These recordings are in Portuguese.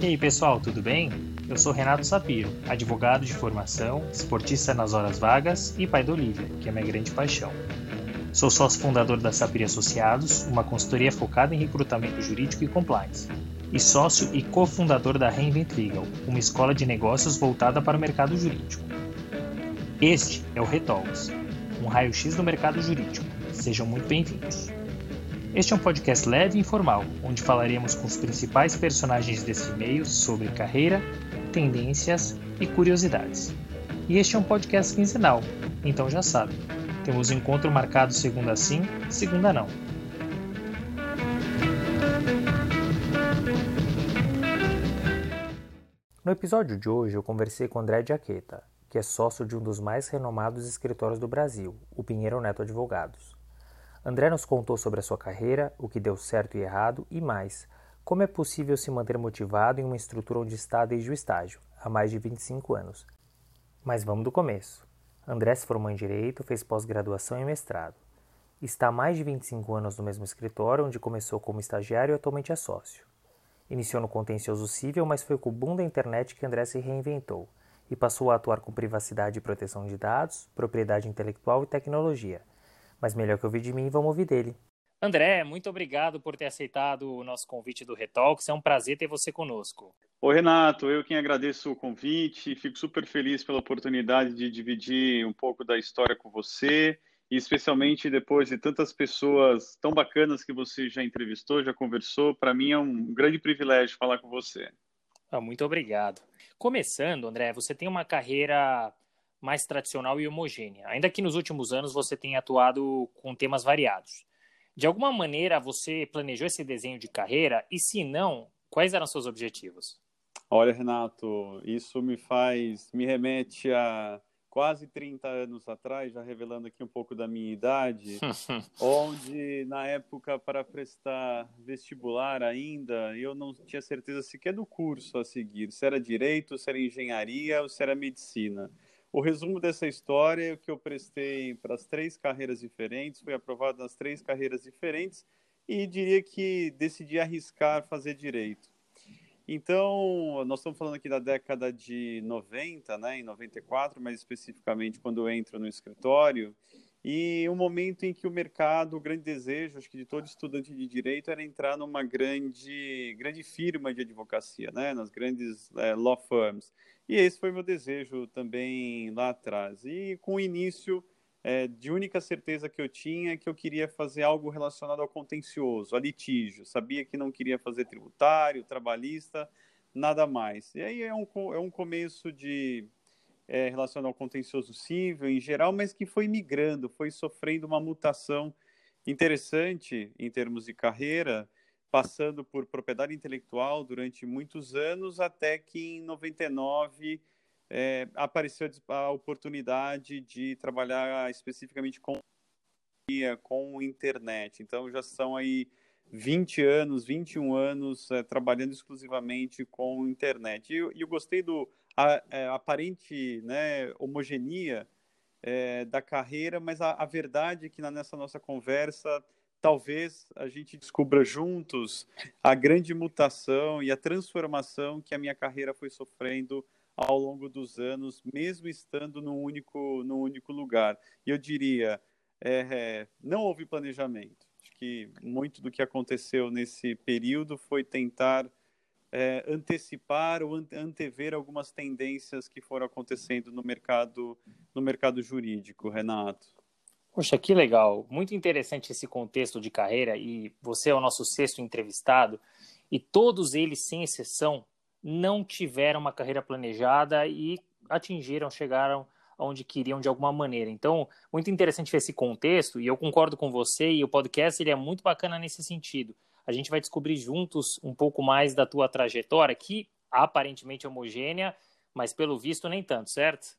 E aí pessoal, tudo bem? Eu sou Renato Sapiro, advogado de formação, esportista nas horas vagas e pai da Olivia, que é minha grande paixão. Sou sócio fundador da Sapir Associados, uma consultoria focada em recrutamento jurídico e compliance, e sócio e cofundador da Reinvent Legal, uma escola de negócios voltada para o mercado jurídico. Este é o Retalks, um raio-x do mercado jurídico. Sejam muito bem-vindos. Este é um podcast leve e informal, onde falaremos com os principais personagens desse meio sobre carreira, tendências e curiosidades. E este é um podcast quinzenal, então já sabe, temos encontro marcado segunda sim, segunda não. No episódio de hoje eu conversei com André Jaqueta, que é sócio de um dos mais renomados escritórios do Brasil, o Pinheiro Neto Advogados. André nos contou sobre a sua carreira, o que deu certo e errado e mais, como é possível se manter motivado em uma estrutura onde está desde o estágio, há mais de 25 anos. Mas vamos do começo. André se formou em Direito, fez pós-graduação e mestrado. Está há mais de 25 anos no mesmo escritório, onde começou como estagiário e atualmente é sócio. Iniciou no contencioso civil, mas foi com o boom da internet que André se reinventou e passou a atuar com privacidade e proteção de dados, propriedade intelectual e tecnologia – mas melhor que ouvir de mim, vamos ouvir dele. André, muito obrigado por ter aceitado o nosso convite do Retalks. É um prazer ter você conosco. Oi, Renato. Eu quem agradeço o convite. Fico super feliz pela oportunidade de dividir um pouco da história com você, e especialmente depois de tantas pessoas tão bacanas que você já entrevistou, já conversou. Para mim é um grande privilégio falar com você. Ah, muito obrigado. Começando, André, você tem uma carreira mais tradicional e homogênea, ainda que nos últimos anos você tenha atuado com temas variados. De alguma maneira você planejou esse desenho de carreira e, se não, quais eram seus objetivos? Olha, Renato, isso me faz, me remete a quase 30 anos atrás, já revelando aqui um pouco da minha idade, onde na época para prestar vestibular ainda, eu não tinha certeza sequer do curso a seguir, se era direito, se era engenharia ou se era medicina. O resumo dessa história é que eu prestei para as três carreiras diferentes, fui aprovado nas três carreiras diferentes e diria que decidi arriscar fazer direito. Então, nós estamos falando aqui da década de 90, né, em 94, mais especificamente quando eu entro no escritório, e um momento em que o mercado, o grande desejo, acho que de todo estudante de direito, era entrar numa grande, grande firma de advocacia, né, nas grandes é, law firms. E esse foi meu desejo também lá atrás. E com o início é, de única certeza que eu tinha é que eu queria fazer algo relacionado ao contencioso, a litígio. Sabia que não queria fazer tributário, trabalhista, nada mais. E aí é um, é um começo de é, relacionado ao contencioso civil em geral, mas que foi migrando, foi sofrendo uma mutação interessante em termos de carreira passando por propriedade intelectual durante muitos anos, até que em 99 é, apareceu a oportunidade de trabalhar especificamente com com internet. Então já são aí 20 anos, 21 anos é, trabalhando exclusivamente com internet. E eu, eu gostei do a, é, aparente né, homogeneia é, da carreira, mas a, a verdade é que na, nessa nossa conversa talvez a gente descubra juntos a grande mutação e a transformação que a minha carreira foi sofrendo ao longo dos anos, mesmo estando num único, num único lugar. E eu diria, é, é, não houve planejamento. Acho que muito do que aconteceu nesse período foi tentar é, antecipar ou antever algumas tendências que foram acontecendo no mercado, no mercado jurídico, Renato. Poxa, que legal. Muito interessante esse contexto de carreira e você é o nosso sexto entrevistado e todos eles, sem exceção, não tiveram uma carreira planejada e atingiram, chegaram onde queriam de alguma maneira. Então, muito interessante ver esse contexto e eu concordo com você e o podcast ele é muito bacana nesse sentido. A gente vai descobrir juntos um pouco mais da tua trajetória, que aparentemente é homogênea, mas pelo visto nem tanto, certo?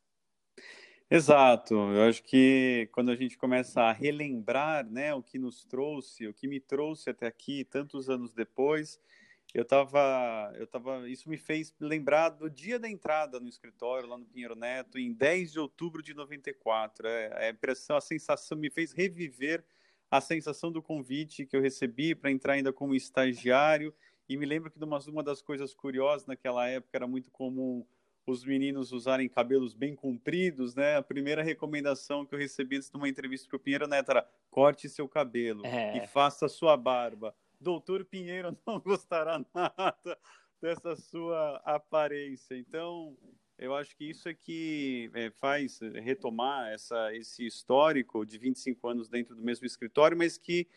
Exato. Eu acho que quando a gente começa a relembrar, né, o que nos trouxe, o que me trouxe até aqui tantos anos depois, eu estava, eu tava, isso me fez lembrar do dia da entrada no escritório lá no Pinheiro Neto, em 10 de outubro de 94. É, a impressão, a sensação me fez reviver a sensação do convite que eu recebi para entrar ainda como estagiário. E me lembro que uma, uma das coisas curiosas naquela época era muito comum os meninos usarem cabelos bem compridos, né? A primeira recomendação que eu recebi antes de uma entrevista para o Pinheiro Neto era corte seu cabelo é. e faça sua barba. Doutor Pinheiro não gostará nada dessa sua aparência. Então, eu acho que isso é que é, faz retomar essa, esse histórico de 25 anos dentro do mesmo escritório, mas que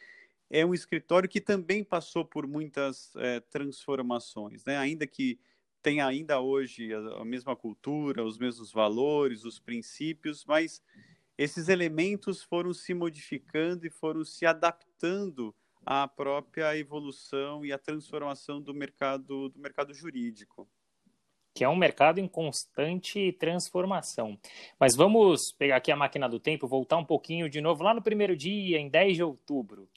é um escritório que também passou por muitas é, transformações, né? ainda que tem ainda hoje a, a, mesma cultura, os mesmos valores, os princípios, mas esses elementos foram se modificando e foram se adaptando à própria evolução e à transformação do mercado do mercado jurídico que é um mercado em constante transformação. Mas vamos pegar aqui a máquina do tempo, voltar um pouquinho de novo lá no primeiro dia, em 10 de outubro.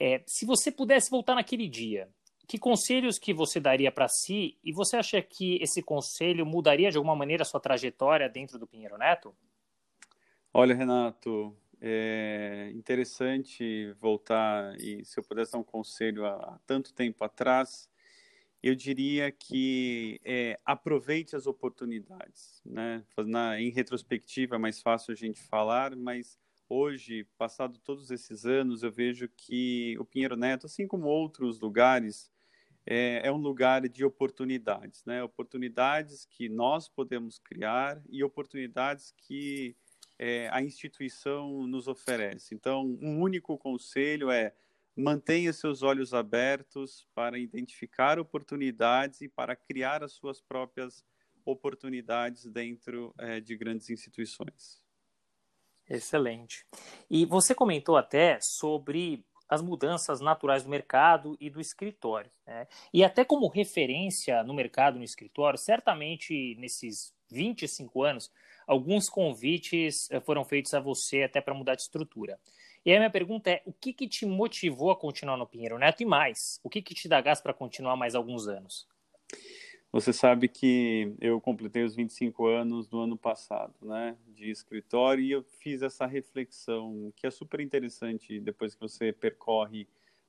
É, se você pudesse voltar naquele dia, que conselhos que você daria para si e você acha que esse conselho mudaria de alguma maneira a sua trajetória dentro do Pinheiro Neto? Olha, Renato, é interessante voltar e se eu pudesse dar um conselho há tanto tempo atrás, eu diria que é, aproveite as oportunidades, né? Na, em retrospectiva é mais fácil a gente falar, mas hoje, passado todos esses anos, eu vejo que o Pinheiro Neto, assim como outros lugares, é, é um lugar de oportunidades, né? Oportunidades que nós podemos criar e oportunidades que é, a instituição nos oferece. Então, um único conselho é mantenha seus olhos abertos para identificar oportunidades e para criar as suas próprias oportunidades dentro é, de grandes instituições. Excelente. E você comentou até sobre as mudanças naturais do mercado e do escritório. Né? E até como referência no mercado, no escritório, certamente nesses 25 anos, alguns convites eh, foram feitos a você até para mudar de estrutura. E a minha pergunta é: o que, que te motivou a continuar no Pinheiro Neto e mais? O que, que te dá gás para continuar mais alguns anos? Você sabe que eu completei os 25 anos do ano passado, né, de escritório, e eu fiz essa reflexão que é super interessante depois que você percorre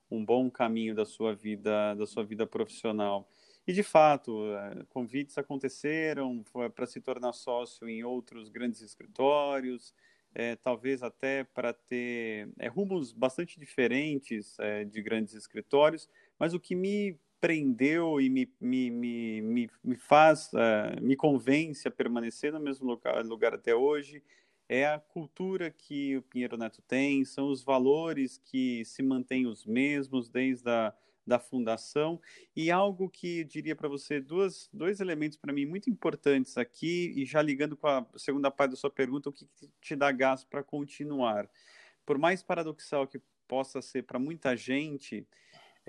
um bom caminho da sua vida, da sua vida profissional. E de fato, eh, convites aconteceram para se tornar sócio em outros grandes escritórios, é, talvez até para ter é, rumos bastante diferentes é, de grandes escritórios, mas o que me prendeu e me, me, me, me, me faz, uh, me convence a permanecer no mesmo lugar, lugar até hoje, é a cultura que o Pinheiro Neto tem, são os valores que se mantêm os mesmos desde a da fundação e algo que diria para você duas, dois elementos para mim muito importantes aqui e já ligando com a segunda parte da sua pergunta o que te dá gás para continuar por mais paradoxal que possa ser para muita gente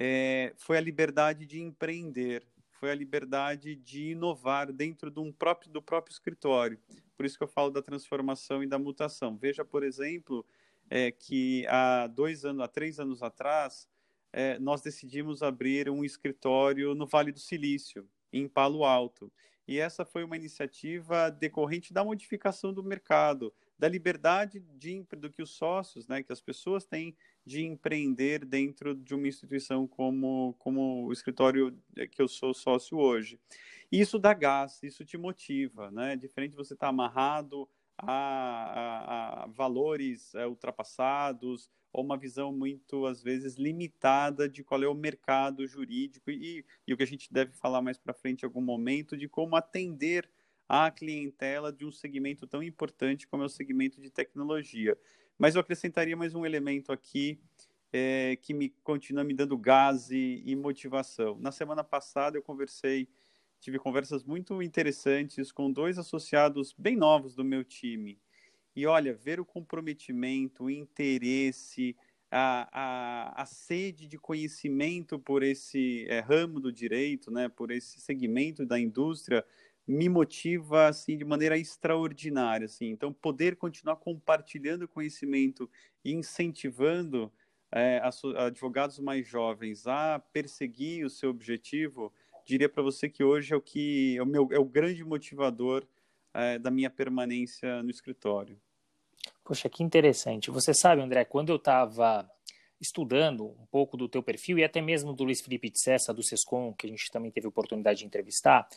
é, foi a liberdade de empreender, foi a liberdade de inovar dentro de um próprio, do próprio escritório. Por isso que eu falo da transformação e da mutação. Veja, por exemplo, é, que há dois anos, há três anos atrás, é, nós decidimos abrir um escritório no Vale do Silício, em Palo Alto. E essa foi uma iniciativa decorrente da modificação do mercado, da liberdade de, do que os sócios, né, que as pessoas têm de empreender dentro de uma instituição como, como o escritório que eu sou sócio hoje. Isso dá gás, isso te motiva, né? Diferente de você estar amarrado a, a, a valores é, ultrapassados ou uma visão muito, às vezes, limitada de qual é o mercado jurídico e, e o que a gente deve falar mais para frente em algum momento de como atender a clientela de um segmento tão importante como é o segmento de tecnologia. Mas eu acrescentaria mais um elemento aqui é, que me continua me dando gás e, e, motivação. Na semana passada eu conversei, tive conversas muito interessantes com dois associados bem novos do meu time. E olha, ver o comprometimento, o interesse, a, a, a sede de conhecimento por esse é, ramo do direito, né, por esse segmento da indústria, me motiva assim de maneira extraordinária assim. Então poder continuar compartilhando conhecimento e incentivando é, advogados mais jovens a perseguir o seu objetivo diria para você que hoje é o que é o meu é o grande motivador é, da minha permanência no escritório Poxa, que interessante. Você sabe, André, quando eu estava estudando um pouco do teu perfil e até mesmo do Luiz Felipe de Cessa, do SESCOM, que a gente também teve oportunidade de entrevistar,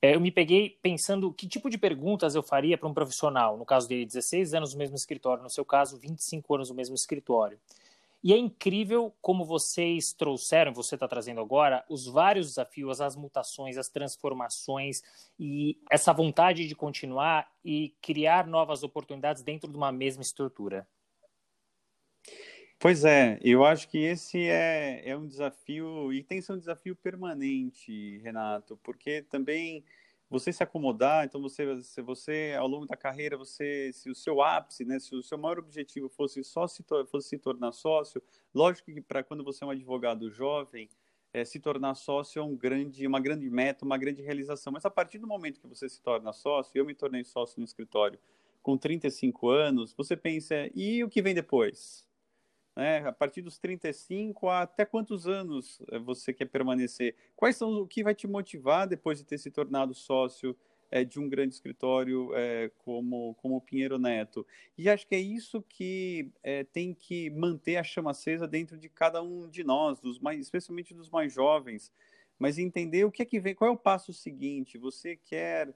é, eu me peguei pensando que tipo de perguntas eu faria para um profissional, no caso dele, 16 anos no mesmo escritório, no seu caso, 25 anos no mesmo escritório. E é incrível como vocês trouxeram, você está trazendo agora, os vários desafios, as mutações, as transformações e essa vontade de continuar e criar novas oportunidades dentro de uma mesma estrutura. Pois é, eu acho que esse é, é um desafio, e tem que ser um desafio permanente, Renato, porque também você se acomodar, então você, se você ao longo da carreira, você, se o seu ápice, né, se o seu maior objetivo fosse só se, fosse se tornar sócio, lógico que para quando você é um advogado jovem, é, se tornar sócio é um grande, uma grande meta, uma grande realização. Mas a partir do momento que você se torna sócio, eu me tornei sócio no escritório com 35 anos, você pensa, e o que vem depois? Né? A partir dos 35, até quantos anos eh, você quer permanecer? Quais são o que vai te motivar depois de ter se tornado sócio é, de um grande escritório é, como, como o Pinheiro Neto? E acho que é isso que é, tem que manter a chama acesa dentro de cada um de nós, dos mais, especialmente dos mais jovens, mas entender o que é que vem, qual é o passo seguinte? Você quer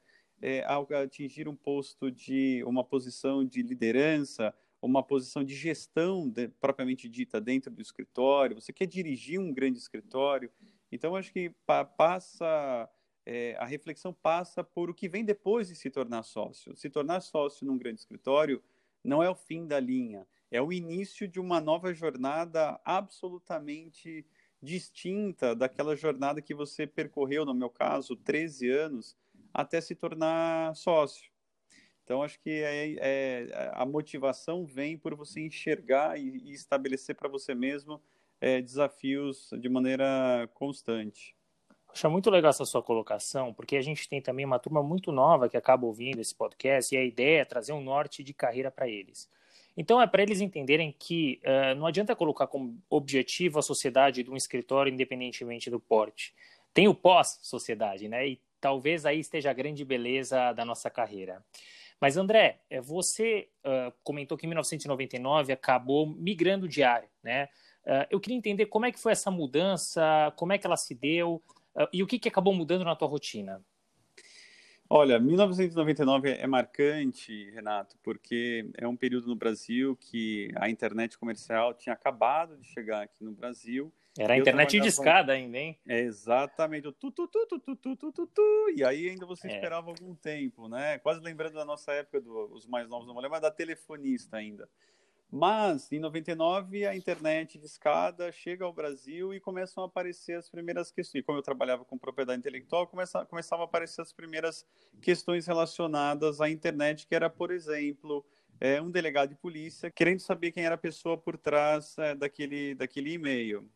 atingir um posto de uma posição de liderança? Uma posição de gestão de, propriamente dita dentro do escritório, você quer dirigir um grande escritório. Então, acho que pa, passa, é, a reflexão passa por o que vem depois de se tornar sócio. Se tornar sócio num grande escritório não é o fim da linha, é o início de uma nova jornada absolutamente distinta daquela jornada que você percorreu, no meu caso, 13 anos, até se tornar sócio. Então, acho que é, é, a motivação vem por você enxergar e, e estabelecer para você mesmo é, desafios de maneira constante. Acho muito legal essa sua colocação, porque a gente tem também uma turma muito nova que acaba ouvindo esse podcast e a ideia é trazer um norte de carreira para eles. Então, é para eles entenderem que uh, não adianta colocar como objetivo a sociedade de um escritório independentemente do porte. Tem o pós-sociedade, né? E talvez aí esteja a grande beleza da nossa carreira. Mas, André, é, você uh, comentou que em 1999 acabou migrando de área, né? Uh, eu queria entender como é que foi essa mudança, como é que ela se deu uh, e o que, que acabou mudando na tua rotina. Olha, 1999 é marcante, Renato, porque é um período no Brasil que a internet comercial tinha acabado de chegar aqui no Brasil era a internet de escada ainda, hein? É, exatamente. Tu, tu, tu, tu, tu, tu, tu, tu, E aí ainda você é. esperava algum tempo, né? Quase lembrando da nossa época, do, mais novos não vão lembrar, da telefonista ainda. Mas, em 99, a internet de escada chega ao Brasil e começam a aparecer as primeiras questões. E como eu trabalhava com propriedade intelectual, começa, começava a aparecer as primeiras questões relacionadas à internet, que era, por exemplo, é, um delegado de polícia querendo saber quem era a pessoa por trás é, daquele, daquele e-mail.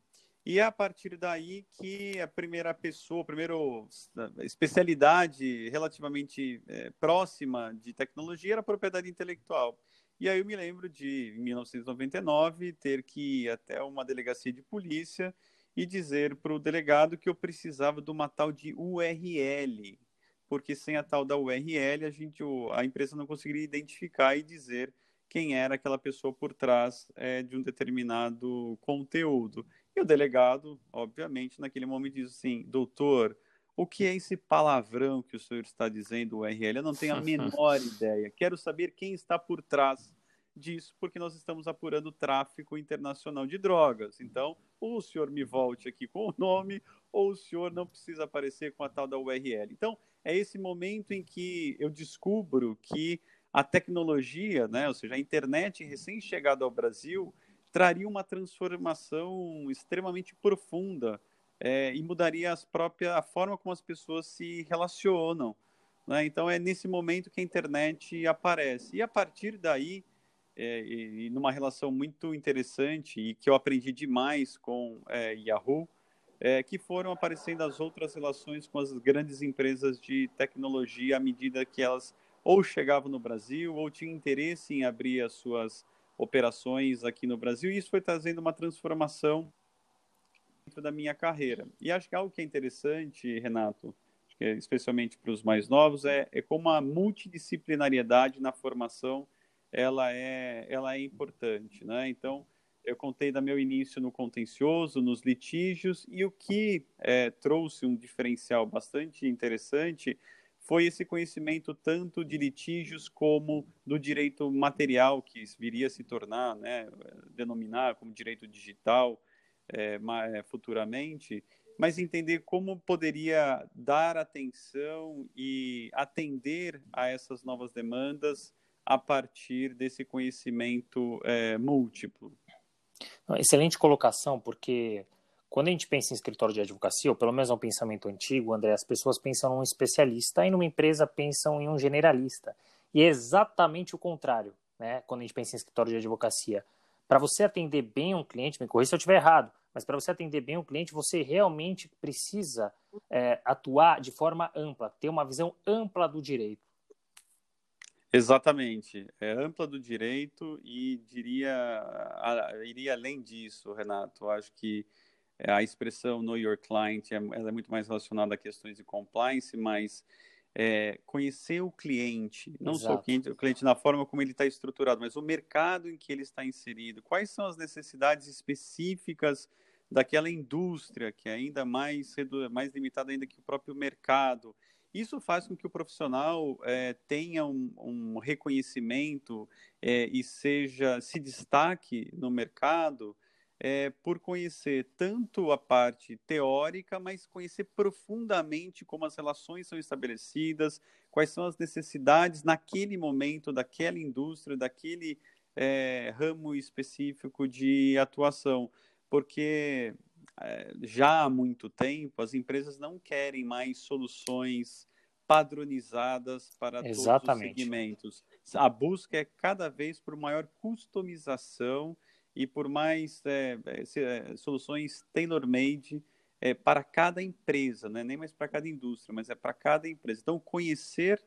E é a partir daí que a primeira pessoa, a primeira especialidade relativamente é, próxima de tecnologia era a propriedade intelectual. E aí eu me lembro de, em 1999, ter que ir até uma delegacia de polícia e dizer para o delegado que eu precisava de uma tal de URL, porque sem a tal da URL a gente, a empresa não conseguiria identificar e dizer quem era aquela pessoa por trás é, de um determinado conteúdo. E o delegado, obviamente, naquele momento diz assim: doutor, o que é esse palavrão que o senhor está dizendo, o URL? Eu não tenho a menor ideia. Quero saber quem está por trás disso, porque nós estamos apurando tráfico internacional de drogas. Então, ou o senhor me volte aqui com o nome, ou o senhor não precisa aparecer com a tal da URL. Então, é esse momento em que eu descubro que a tecnologia, né, ou seja, a internet recém-chegada ao Brasil, traria uma transformação extremamente profunda é, e mudaria as próprias, a forma como as pessoas se relacionam. Né? Então é nesse momento que a internet aparece. E a partir daí, é, e, numa relação muito interessante e que eu aprendi demais com é, Yahoo, é, que foram aparecendo as outras relações com as grandes empresas de tecnologia à medida que elas ou chegavam no Brasil ou tinham interesse em abrir as suas operações aqui no Brasil, e isso foi trazendo uma transformação dentro da minha carreira. E acho que algo que é interessante, Renato, é especialmente para os mais novos, é, é como a multidisciplinariedade na formação ela é, ela é importante. Né? Então, eu contei da meu início no contencioso, nos litígios, e o que é, trouxe um diferencial bastante interessante foi esse conhecimento tanto de litígios como do direito material, que viria a se tornar, né, denominar como direito digital é, futuramente, mas entender como poderia dar atenção e atender a essas novas demandas a partir desse conhecimento é, múltiplo. Excelente colocação, porque quando a gente pensa em escritório de advocacia, ou pelo menos é um pensamento antigo, André, as pessoas pensam num especialista e numa empresa pensam em um generalista. E é exatamente o contrário, né? Quando a gente pensa em escritório de advocacia. Para você atender bem um cliente, me corrija se eu estiver errado, mas para você atender bem um cliente, você realmente precisa é, atuar de forma ampla, ter uma visão ampla do direito. Exatamente, é ampla do direito e diria iria além disso, Renato. Acho que a expressão know your client é, é muito mais relacionada a questões de compliance, mas é, conhecer o cliente, não Exato. só o cliente, o cliente na forma como ele está estruturado, mas o mercado em que ele está inserido, quais são as necessidades específicas daquela indústria, que é ainda mais, mais limitada ainda que o próprio mercado. Isso faz com que o profissional é, tenha um, um reconhecimento é, e seja se destaque no mercado é, por conhecer tanto a parte teórica, mas conhecer profundamente como as relações são estabelecidas, quais são as necessidades naquele momento daquela indústria, daquele é, ramo específico de atuação. Porque é, já há muito tempo as empresas não querem mais soluções padronizadas para Exatamente. todos os segmentos. A busca é cada vez por maior customização e por mais é, é, é, soluções tailor-made é, para cada empresa, né? nem mais para cada indústria, mas é para cada empresa. Então, conhecer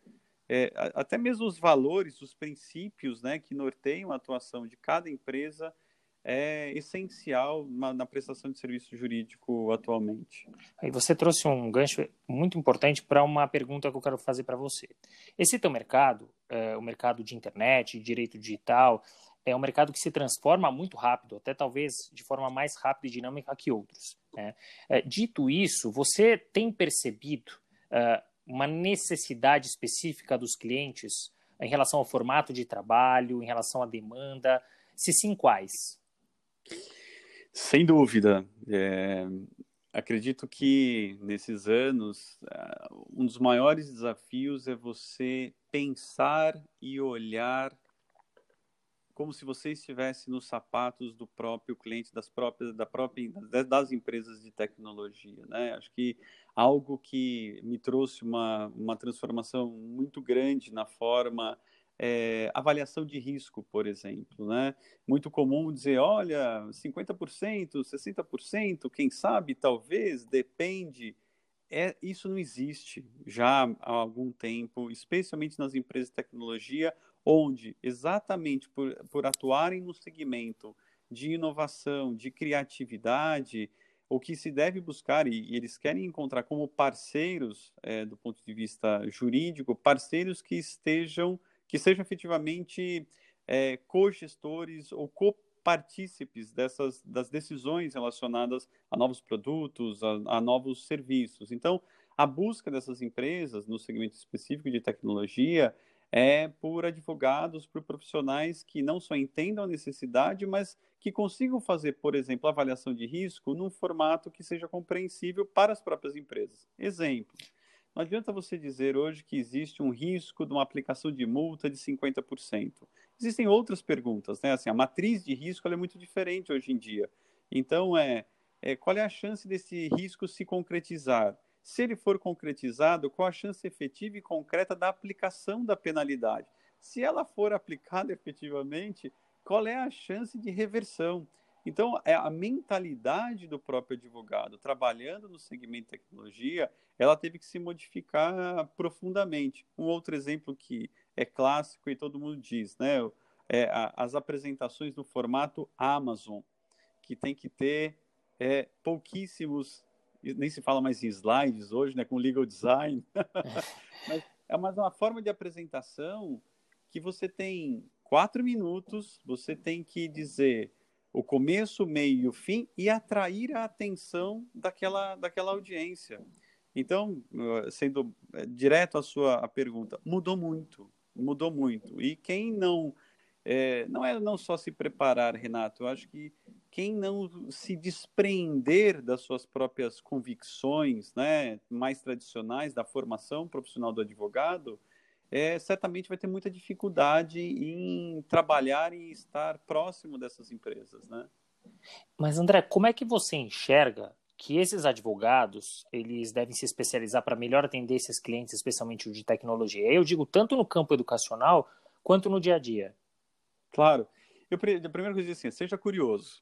é, até mesmo os valores, os princípios né, que norteiam a atuação de cada empresa é essencial na, na, prestação de serviço jurídico atualmente. Aí você trouxe um gancho muito importante para uma pergunta que eu quero fazer para você. Esse teu mercado, é, o mercado de internet, direito digital, é um mercado que se transforma muito rápido, até talvez de forma mais rápida e dinâmica que outros. Né? É, dito isso, você tem percebido uh, uma necessidade específica dos clientes em relação ao formato de trabalho, em relação à demanda? Se sim, quais? Sem dúvida. É, acredito que nesses anos, uh, um dos maiores desafios é você pensar e olhar como se você estivesse nos sapatos do próprio cliente, das próprias, da própria, das empresas de tecnologia, né? Acho que algo que me trouxe uma, uma transformação muito grande na forma é, avaliação de risco, por exemplo, né? Muito comum dizer, olha, 50%, 60%, quem sabe, talvez, depende. É, isso não existe já há algum tempo, especialmente nas empresas de tecnologia onde, exatamente por, por atuarem no segmento de inovação, de criatividade, o que se deve buscar, e, eles querem encontrar como parceiros, é, do ponto de vista jurídico, parceiros que estejam, que sejam efetivamente é, co-gestores ou co-partícipes dessas, das decisões relacionadas a novos produtos, a, a novos serviços. Então, a busca dessas empresas no segmento específico de tecnologia é por advogados, por profissionais que não só entendam a necessidade, mas que consigam fazer, por exemplo, avaliação de risco num formato que seja compreensível para as próprias empresas. Exemplo. Não adianta você dizer hoje que existe um risco de uma aplicação de multa de 50%. Existem outras perguntas, né? Assim, a matriz de risco é muito diferente hoje em dia. Então, é, é qual é a chance desse risco se concretizar? Se ele for concretizado, qual a chance efetiva e concreta da aplicação da penalidade? Se ela for aplicada efetivamente, qual é a chance de reversão? Então, é a mentalidade do próprio advogado trabalhando no segmento tecnologia, ela teve que se modificar profundamente. Um outro exemplo que é clássico e todo mundo diz, né? É as apresentações no formato Amazon, que tem que ter é, pouquíssimos nem se fala mais em slides hoje, né, com legal design. Mas é mais uma forma de apresentação que você tem quatro minutos, você tem que dizer o começo, o meio e o fim e atrair a atenção daquela, daquela audiência. Então, sendo é, direto à sua pergunta, mudou muito, mudou muito. E quem não é, não é não só se preparar, Renato, eu acho que quem não se despreender das suas próprias convicções, né, mais tradicionais da formação profissional do advogado, é, certamente vai ter muita dificuldade em trabalhar e estar próximo dessas empresas, né? Mas André, como é que você enxerga que esses advogados eles devem se especializar para melhor atender esses clientes, especialmente o de tecnologia? Eu digo tanto no campo educacional quanto no dia a dia. Claro. Eu, a primeira coisa é assim, seja curioso.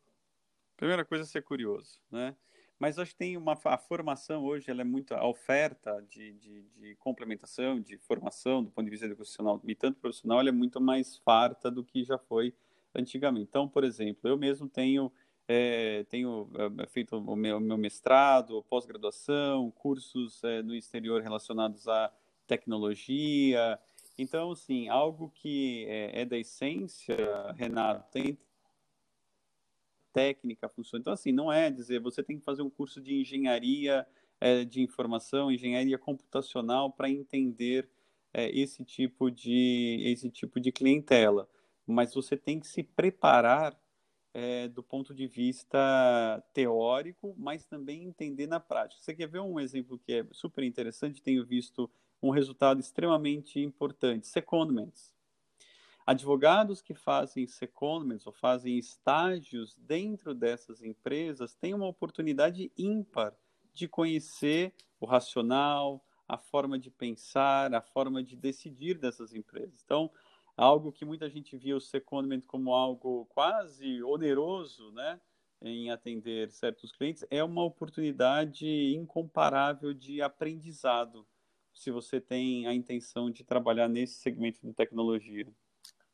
Primeira coisa é ser curioso, né? Mas acho que tem uma a formação hoje, ela é muito a oferta de, de, de, complementação, de formação do ponto de vista educacional e tanto profissional, ela é muito mais farta do que já foi antigamente. Então, por exemplo, eu mesmo tenho é, tenho é, feito o meu, meu mestrado, pós-graduação, cursos é, no exterior relacionados à tecnologia. Então, sim, algo que é, é da essência, Renato, tem técnica funciona. Então, assim, não é dizer você tem que fazer um curso de engenharia é, de informação, engenharia computacional para entender é, esse tipo de esse tipo de clientela, mas você tem que se preparar é, do ponto de vista teórico, mas também entender na prática. Você quer ver um exemplo que é super interessante? Tenho visto um resultado extremamente importante: secondments. Advogados que fazem secondments ou fazem estágios dentro dessas empresas têm uma oportunidade ímpar de conhecer o racional, a forma de pensar, a forma de decidir dessas empresas. Então, algo que muita gente via o secondment como algo quase oneroso, né, em atender certos clientes, é uma oportunidade incomparável de aprendizado, se você tem a intenção de trabalhar nesse segmento de tecnologia.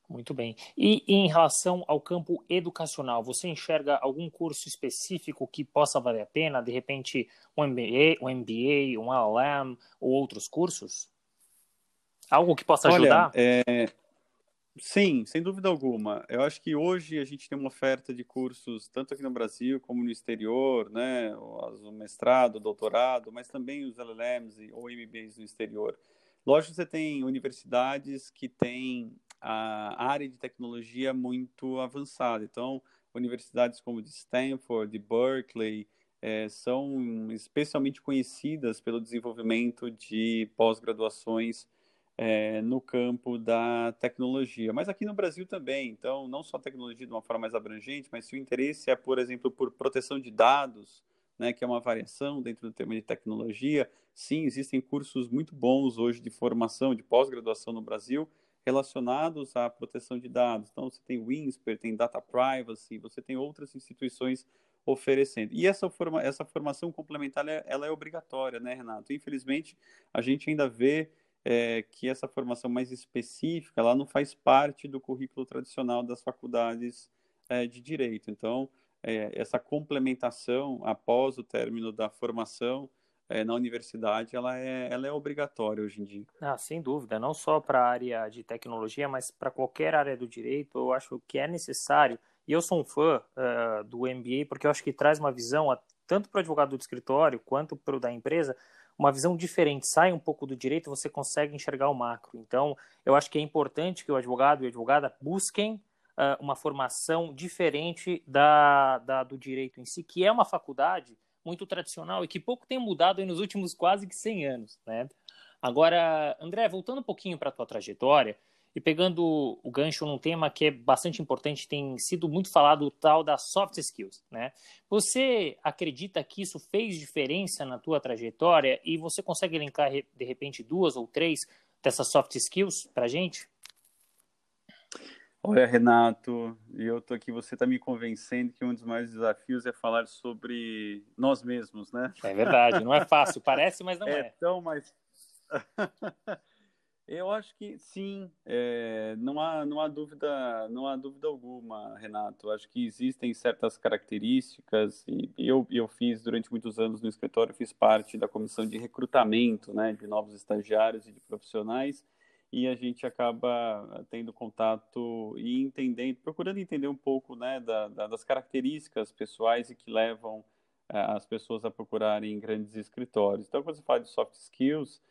Muito bem. E em relação ao campo educacional, você enxerga algum curso específico que possa valer a pena? De repente, um MBA, um, MBA, um LLM ou outros cursos? Algo que possa ajudar? Olha, é... Sim, sem dúvida alguma. Eu acho que hoje a gente tem uma oferta de cursos, tanto aqui no Brasil como no exterior, né? O mestrado, o doutorado, mas também os LLMs ou MBAs no exterior. Lógico que você tem universidades que têm a área de tecnologia muito avançada. Então, universidades como de Stanford, de Berkeley, é, são especialmente conhecidas pelo desenvolvimento de pós-graduações é, no campo da tecnologia. Mas aqui no Brasil também, então, não só tecnologia de uma forma mais abrangente, mas se o interesse é, por exemplo, por proteção de dados, né, que é uma variação dentro do tema de tecnologia, sim, existem cursos muito bons hoje de formação, de pós-graduação no Brasil, relacionados à proteção de dados. Então, você tem o tem Data Privacy, você tem outras instituições oferecendo. E essa, forma, essa formação complementar, ela é obrigatória, né, Renato? Infelizmente, a gente ainda vê é, que essa formação mais específica, ela não faz parte do currículo tradicional das faculdades é, de Direito. Então, é, essa complementação após o término da formação, é, na universidade ela é, ela é obrigatória hoje em dia. Ah, sem dúvida, não só para a área de tecnologia, mas para qualquer área do direito, eu acho que é necessário. E eu sou um fã uh, do MBA porque eu acho que traz uma visão, tanto para o advogado do escritório quanto para o da empresa, uma visão diferente. Sai um pouco do direito, você consegue enxergar o macro. Então, eu acho que é importante que o advogado e a advogada busquem uh, uma formação diferente da, da, do direito em si, que é uma faculdade muito tradicional e que pouco tem mudado nos últimos quase que 100 anos, né? Agora, André, voltando um pouquinho para a tua trajetória e pegando o gancho num tema que é bastante importante, tem sido muito falado o tal das soft skills, né? Você acredita que isso fez diferença na tua trajetória e você consegue elencar de repente duas ou três dessas soft skills para gente? Olha, Renato, eu tô aqui, você está me convencendo que um dos maiores desafios é falar sobre nós mesmos, né? É verdade, não é fácil, parece, mas não é. É tão mais. eu acho que sim, é, não, há, não, há dúvida, não há dúvida alguma, Renato. Acho que existem certas características, e eu, eu fiz durante muitos anos no escritório, fiz parte da comissão de recrutamento né, de novos estagiários e de profissionais e a gente acaba tendo contato e entendendo, procurando entender um pouco né, da, da, das características pessoais e que levam é, as pessoas a procurarem grandes escritórios. Então, quando você fala de soft skills,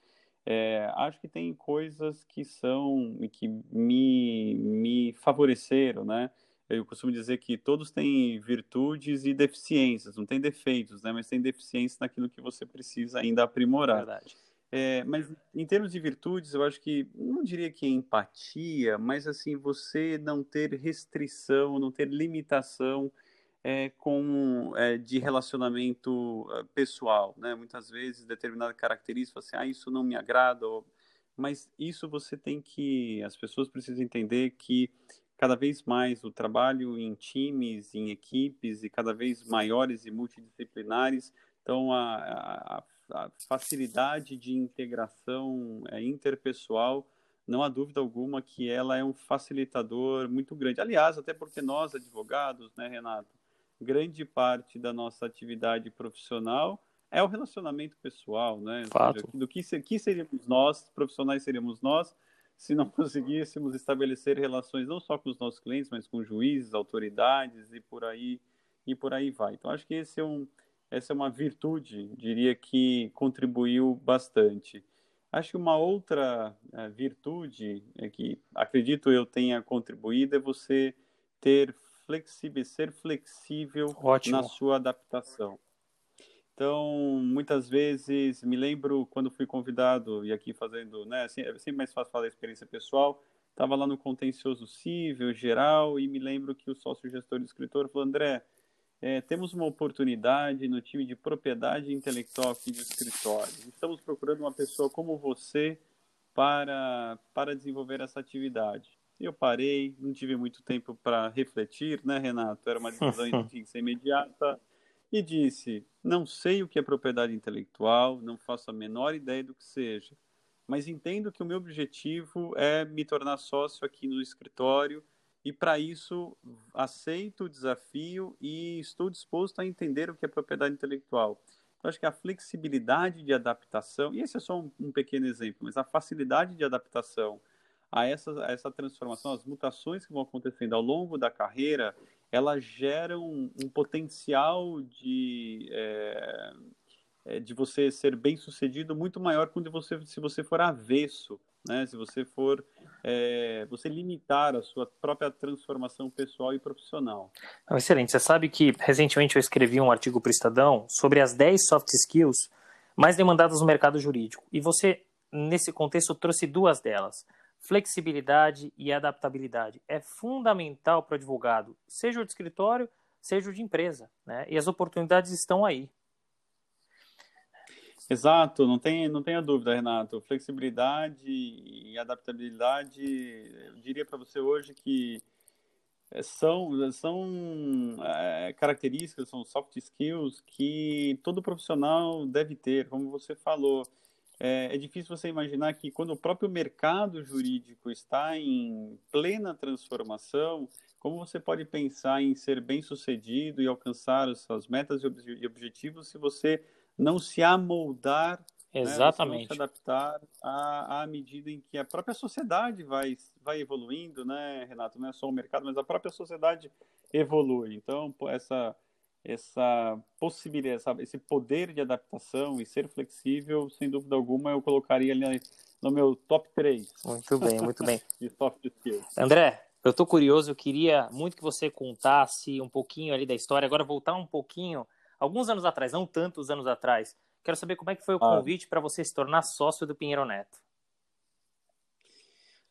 é, acho que tem coisas que são e que me, me favoreceram, né? Eu costumo dizer que todos têm virtudes e deficiências, não tem defeitos, né? Mas tem deficiências naquilo que você precisa ainda aprimorar. Verdade. É, mas em termos de virtudes, eu acho que não diria que é empatia, mas assim você não ter restrição, não ter limitação é, com é, de relacionamento ah, pessoal, né? Muitas vezes determinada característica, assim, ah, isso não me agrada, ou... mas isso você tem que, as pessoas precisam entender que cada vez mais o trabalho em times, em equipes e cada vez maiores e multidisciplinares, então a, a, a facilidade de integração é, interpessoal, não há dúvida alguma que ela é um facilitador muito grande. Aliás, até porque nós, advogados, né, Renato, grande parte da nossa atividade profissional é o relacionamento pessoal, né? Fato. Seja, do que, que seríamos nós, profissionais seríamos nós, se não conseguíssemos estabelecer relações não só com os nossos clientes, mas com juízes, autoridades e por aí e por aí vai. Então acho que esse é um, essa é uma virtude, diria que contribuiu bastante. Acho que uma outra é, virtude é que acredito eu tenha contribuído é você ter flexível, ser flexível Ótimo. na sua adaptação. Então, muitas vezes, me lembro quando fui convidado, e aqui fazendo, né, assim, é sempre mais fácil falar da experiência pessoal, estava lá no contencioso civil, geral, e me lembro que o sócio gestor do escritor falou, André, é, temos uma oportunidade no time de propriedade intelectual aqui do escritório. Estamos procurando uma pessoa como você para, para desenvolver essa atividade. Eu parei, não tive muito tempo para refletir, né, Renato? Era uma decisão ser imediata e disse: Não sei o que é propriedade intelectual, não faço a menor ideia do que seja, mas entendo que o meu objetivo é me tornar sócio aqui no escritório e, para isso, aceito o desafio e estou disposto a entender o que é propriedade intelectual. Então, acho que a flexibilidade de adaptação, e esse é só um, um pequeno exemplo, mas a facilidade de adaptação a essa, a essa transformação, as mutações que vão acontecendo ao longo da carreira, elas geram um potencial de, é, de você ser bem sucedido muito maior quando você, se você for avesso, né? se você for é, você limitar a sua própria transformação pessoal e profissional. Excelente. Você sabe que recentemente eu escrevi um artigo para o Estadão sobre as 10 soft skills mais demandadas no mercado jurídico. E você, nesse contexto, trouxe duas delas flexibilidade e adaptabilidade. É fundamental para o advogado, seja o de escritório, seja o de empresa, né? E as oportunidades estão aí. Exato, não tem, não tenha dúvida, Renato. Flexibilidade e adaptabilidade, eu diria para você hoje que é, são, são é, características, são soft skills que todo profissional deve ter, como você falou é, é, difícil você imaginar que quando o próprio mercado jurídico está em plena transformação, como você pode pensar em ser bem sucedido e alcançar as suas metas e objetivos se você não se amoldar, Exatamente. Né, não se adaptar à, à medida em que a própria sociedade vai, vai evoluindo, né, Renato? Não é só o mercado, mas a própria sociedade evolui. Então, essa essa possibilidade, sabe, esse poder de adaptação e ser flexível, sem dúvida alguma, eu colocaria ali no meu top 3. Muito bem, muito bem. de soft skills. André, eu estou curioso, eu queria muito que você contasse um pouquinho ali da história, agora voltar um pouquinho, alguns anos atrás, não tantos anos atrás. Quero saber como é que foi o ah. convite para você se tornar sócio do Pinheiro Neto.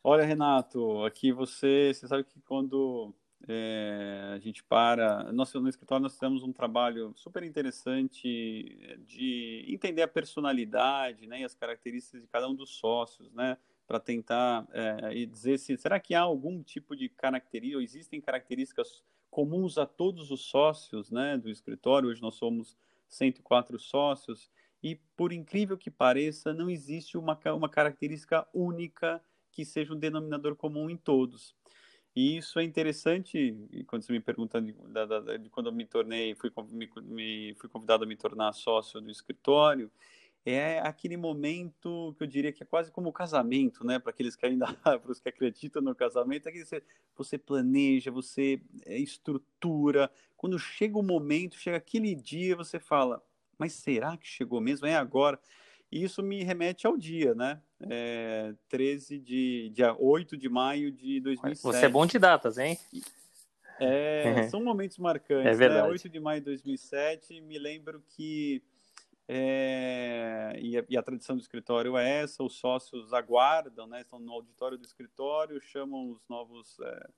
Olha, Renato, aqui você, você sabe que quando é, a gente para. Nós, no escritório, nós temos um trabalho super interessante de entender a personalidade né, e as características de cada um dos sócios, né? Para tentar é, dizer se será que há algum tipo de característica, ou existem características comuns a todos os sócios né, do escritório. Hoje nós somos 104 sócios, e por incrível que pareça, não existe uma, uma característica única que seja um denominador comum em todos. E isso é interessante, quando você me pergunta de, de, de quando eu me tornei, fui, me, me, fui convidado a me tornar sócio do escritório, é aquele momento que eu diria que é quase como o casamento, né? Para aqueles que ainda, para os que acreditam no casamento, é que você, você planeja, você é, estrutura. Quando chega o momento, chega aquele dia, você fala, mas será que chegou mesmo? É agora? E isso me remete ao dia, né? É, 13 de, dia 8 de maio de 2007. Você é bom de datas, hein? É, são momentos marcantes. É verdade. Né? 8 de maio de 2007, me lembro que é, e, a, e, a, tradição do escritório é essa, os sócios aguardam, né, estão no auditório do escritório, chamam os novos é,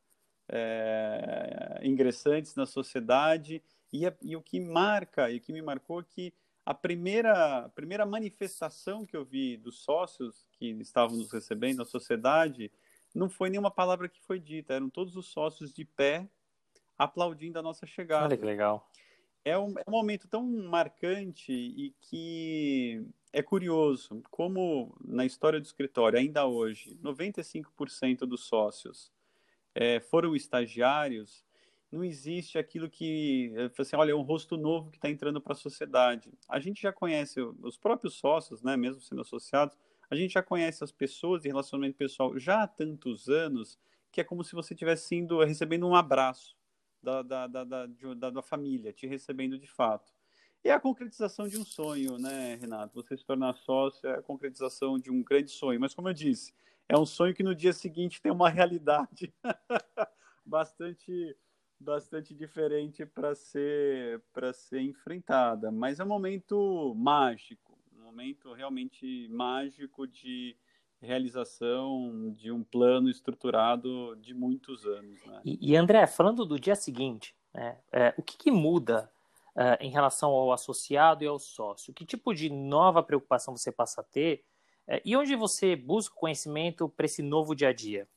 é, ingressantes na sociedade, e, e, o que marca, e o que me marcou é que a primeira, a primeira manifestação que eu vi dos sócios que estavam nos recebendo, na sociedade, não foi nenhuma palavra que foi dita, eram todos os sócios de pé aplaudindo a nossa chegada. Olha que legal é um, é um momento tão marcante e que é curioso como na história do escritório, ainda hoje, 95% dos sócios é, foram estagiários, não existe aquilo que, assim, olha, é um rosto novo que está entrando para a sociedade. A gente já conhece os próprios sócios, né, mesmo sendo associados, a gente já conhece as pessoas e relacionamento pessoal já há tantos anos que é como se você estivesse recebendo um abraço da, da, da, da, da família, te recebendo de fato. E é a concretização de um sonho, né, Renato? Você se tornar sócio é a concretização de um grande sonho. Mas, como eu disse, é um sonho que no dia seguinte tem uma realidade bastante bastante diferente para ser para ser enfrentada. Mas é um momento mágico, um momento realmente mágico de realização de um plano estruturado de muitos anos. Né? E, e, André, falando do dia seguinte, né, é, o que, que muda é, em relação ao associado e ao sócio? Que tipo de nova preocupação você passa a ter é, e onde você busca conhecimento para esse novo dia a dia?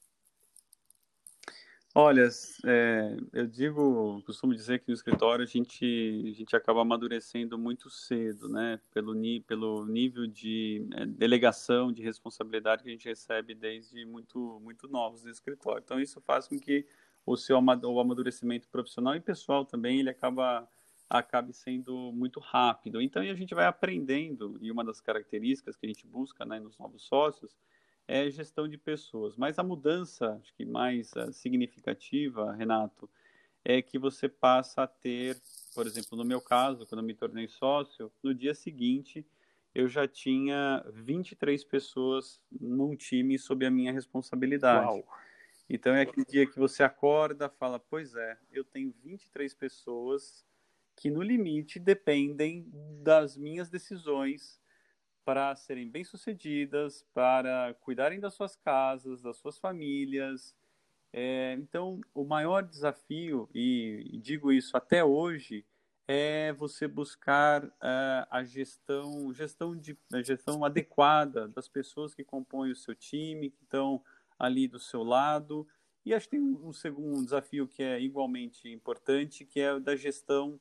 Olha, é, eu digo, costumo dizer que no escritório a gente, a gente acaba amadurecendo muito cedo, né? Pelo, pelo nível de é, delegação, de responsabilidade que a gente recebe desde muito, muito novos no escritório. Então, isso faz com que o seu o amadurecimento profissional e pessoal também, ele acaba acabe sendo muito rápido. Então, a gente vai aprendendo, e uma das características que a gente busca né, nos novos sócios é gestão de pessoas. Mas a mudança, acho que mais uh, significativa, Renato, é que você passa a ter, por exemplo, no meu caso, quando eu me tornei sócio, no dia seguinte eu já tinha 23 pessoas num time sob a minha responsabilidade. Uau. Então é aquele dia que você acorda, fala, pois é, eu tenho 23 pessoas que no limite dependem das minhas decisões para serem bem-sucedidas, para cuidarem das suas casas, das suas famílias. É, então, o maior desafio, e, digo isso até hoje, é você buscar uh, a gestão, gestão, de, a gestão adequada das pessoas que compõem o seu time, que estão ali do seu lado. E acho que tem um, um segundo desafio que é igualmente importante, que é o da gestão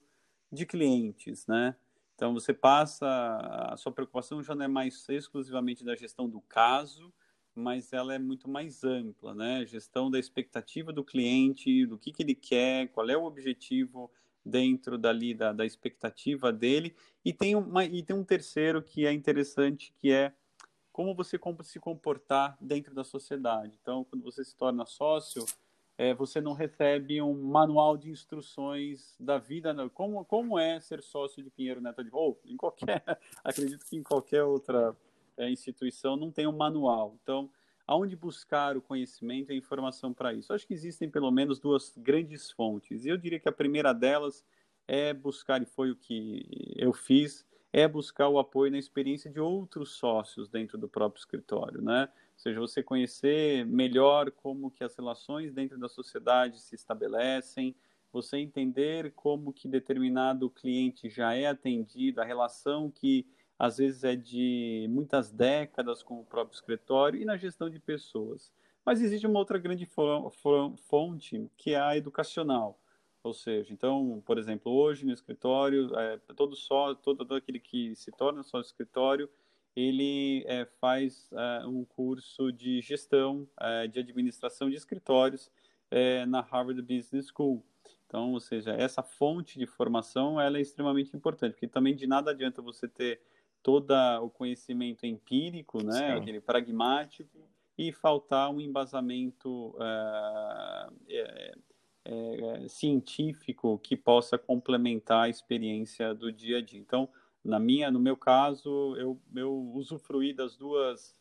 de clientes, né? Então, você passa, a sua preocupação já não é mais exclusivamente da gestão do caso, mas ela é muito mais ampla, né? Gestão da expectativa do cliente, do que, que ele quer, qual é o objetivo dentro dali da, da expectativa dele. E tem, uma, e tem um terceiro que é interessante, que é como você se comportar dentro da sociedade. Então, quando você se torna sócio, é, você não recebe um manual de instruções da vida, como, como é ser sócio de Pinheiro Neto de ou em qualquer, acredito que em qualquer outra é, instituição não tem um manual. Então, aonde buscar o conhecimento e a informação para isso? Acho que existem pelo menos duas grandes fontes. E eu diria que a primeira delas é buscar, e foi o que eu fiz, é buscar o apoio na experiência de outros sócios dentro do próprio escritório, né? Ou seja, você conhecer melhor como que as relações dentro da sociedade se estabelecem, você entender como que determinado cliente já é atendido, a relação que às vezes é de muitas décadas com o próprio escritório e na gestão de pessoas. Mas existe uma outra grande fonte que é a educacional. Ou seja, então, por exemplo, hoje no escritório, é, todo só, todo, todo aquele que se torna só escritório, ele é, faz é, um curso de gestão é, de administração de escritórios é, na Harvard Business School. Então, ou seja, essa fonte de formação ela é extremamente importante, porque também de nada adianta você ter todo o conhecimento empírico, né, Sim. aquele pragmático, e faltar um embasamento é, é, científico que possa complementar a experiência do dia a dia. Então, na minha, no meu caso, eu, eu usufruí das duas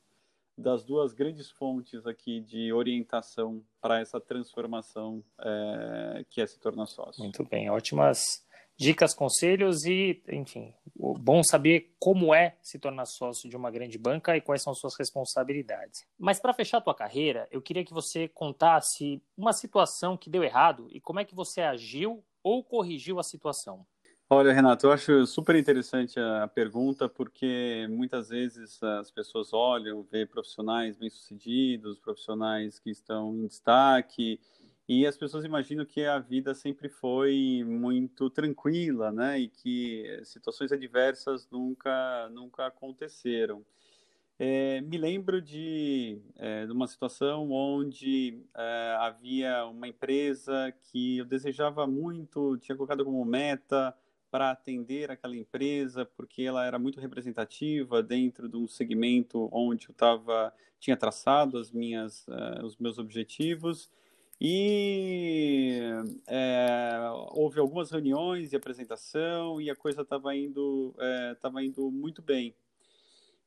das duas grandes fontes aqui de orientação para essa transformação é, que é se tornar sócio. Muito bem, ótimas dicas, conselhos e, enfim, bom saber como é se tornar sócio de uma grande banca e quais são suas responsabilidades. Mas para fechar a tua carreira, eu queria que você contasse uma situação que deu errado e como é que você agiu ou corrigiu a situação. Olha, Renato, eu acho super interessante a pergunta, porque muitas vezes as pessoas olham, vê profissionais bem-sucedidos, profissionais que estão em destaque, e as pessoas imaginam que a vida sempre foi muito tranquila, né? E que situações adversas nunca, nunca aconteceram. É, me lembro de, é, de, uma situação onde é, havia uma empresa que eu desejava muito, tinha colocado como meta para atender aquela empresa, porque ela era muito representativa dentro de um segmento onde eu tava, tinha traçado as minhas, uh, os meus objetivos. E é, houve algumas reuniões de apresentação e a coisa estava indo, é, indo muito bem.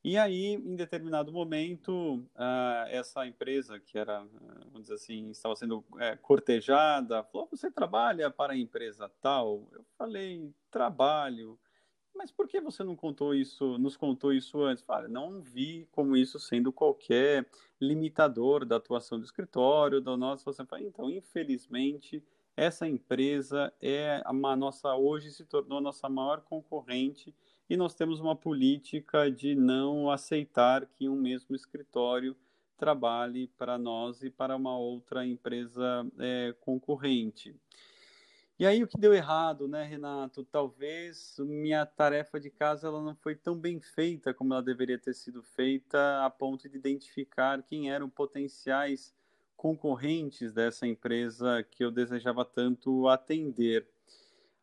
E aí, em determinado momento, uh, essa empresa, que era, vamos dizer assim, estava sendo é, cortejada, falou: Você trabalha para a empresa tal? Eu falei: Trabalho. Mas por que você não contou isso, nos contou isso antes? Fala, não vi como isso sendo qualquer limitador da atuação do escritório, da nossa. Você fala, então, infelizmente, essa empresa é a nossa hoje se tornou a nossa maior concorrente e nós temos uma política de não aceitar que um mesmo escritório trabalhe para nós e para uma outra empresa é, concorrente. E aí o que deu errado, né, Renato? Talvez minha tarefa de casa ela não foi tão bem feita como ela deveria ter sido feita, a ponto de identificar quem eram potenciais concorrentes dessa empresa que eu desejava tanto atender.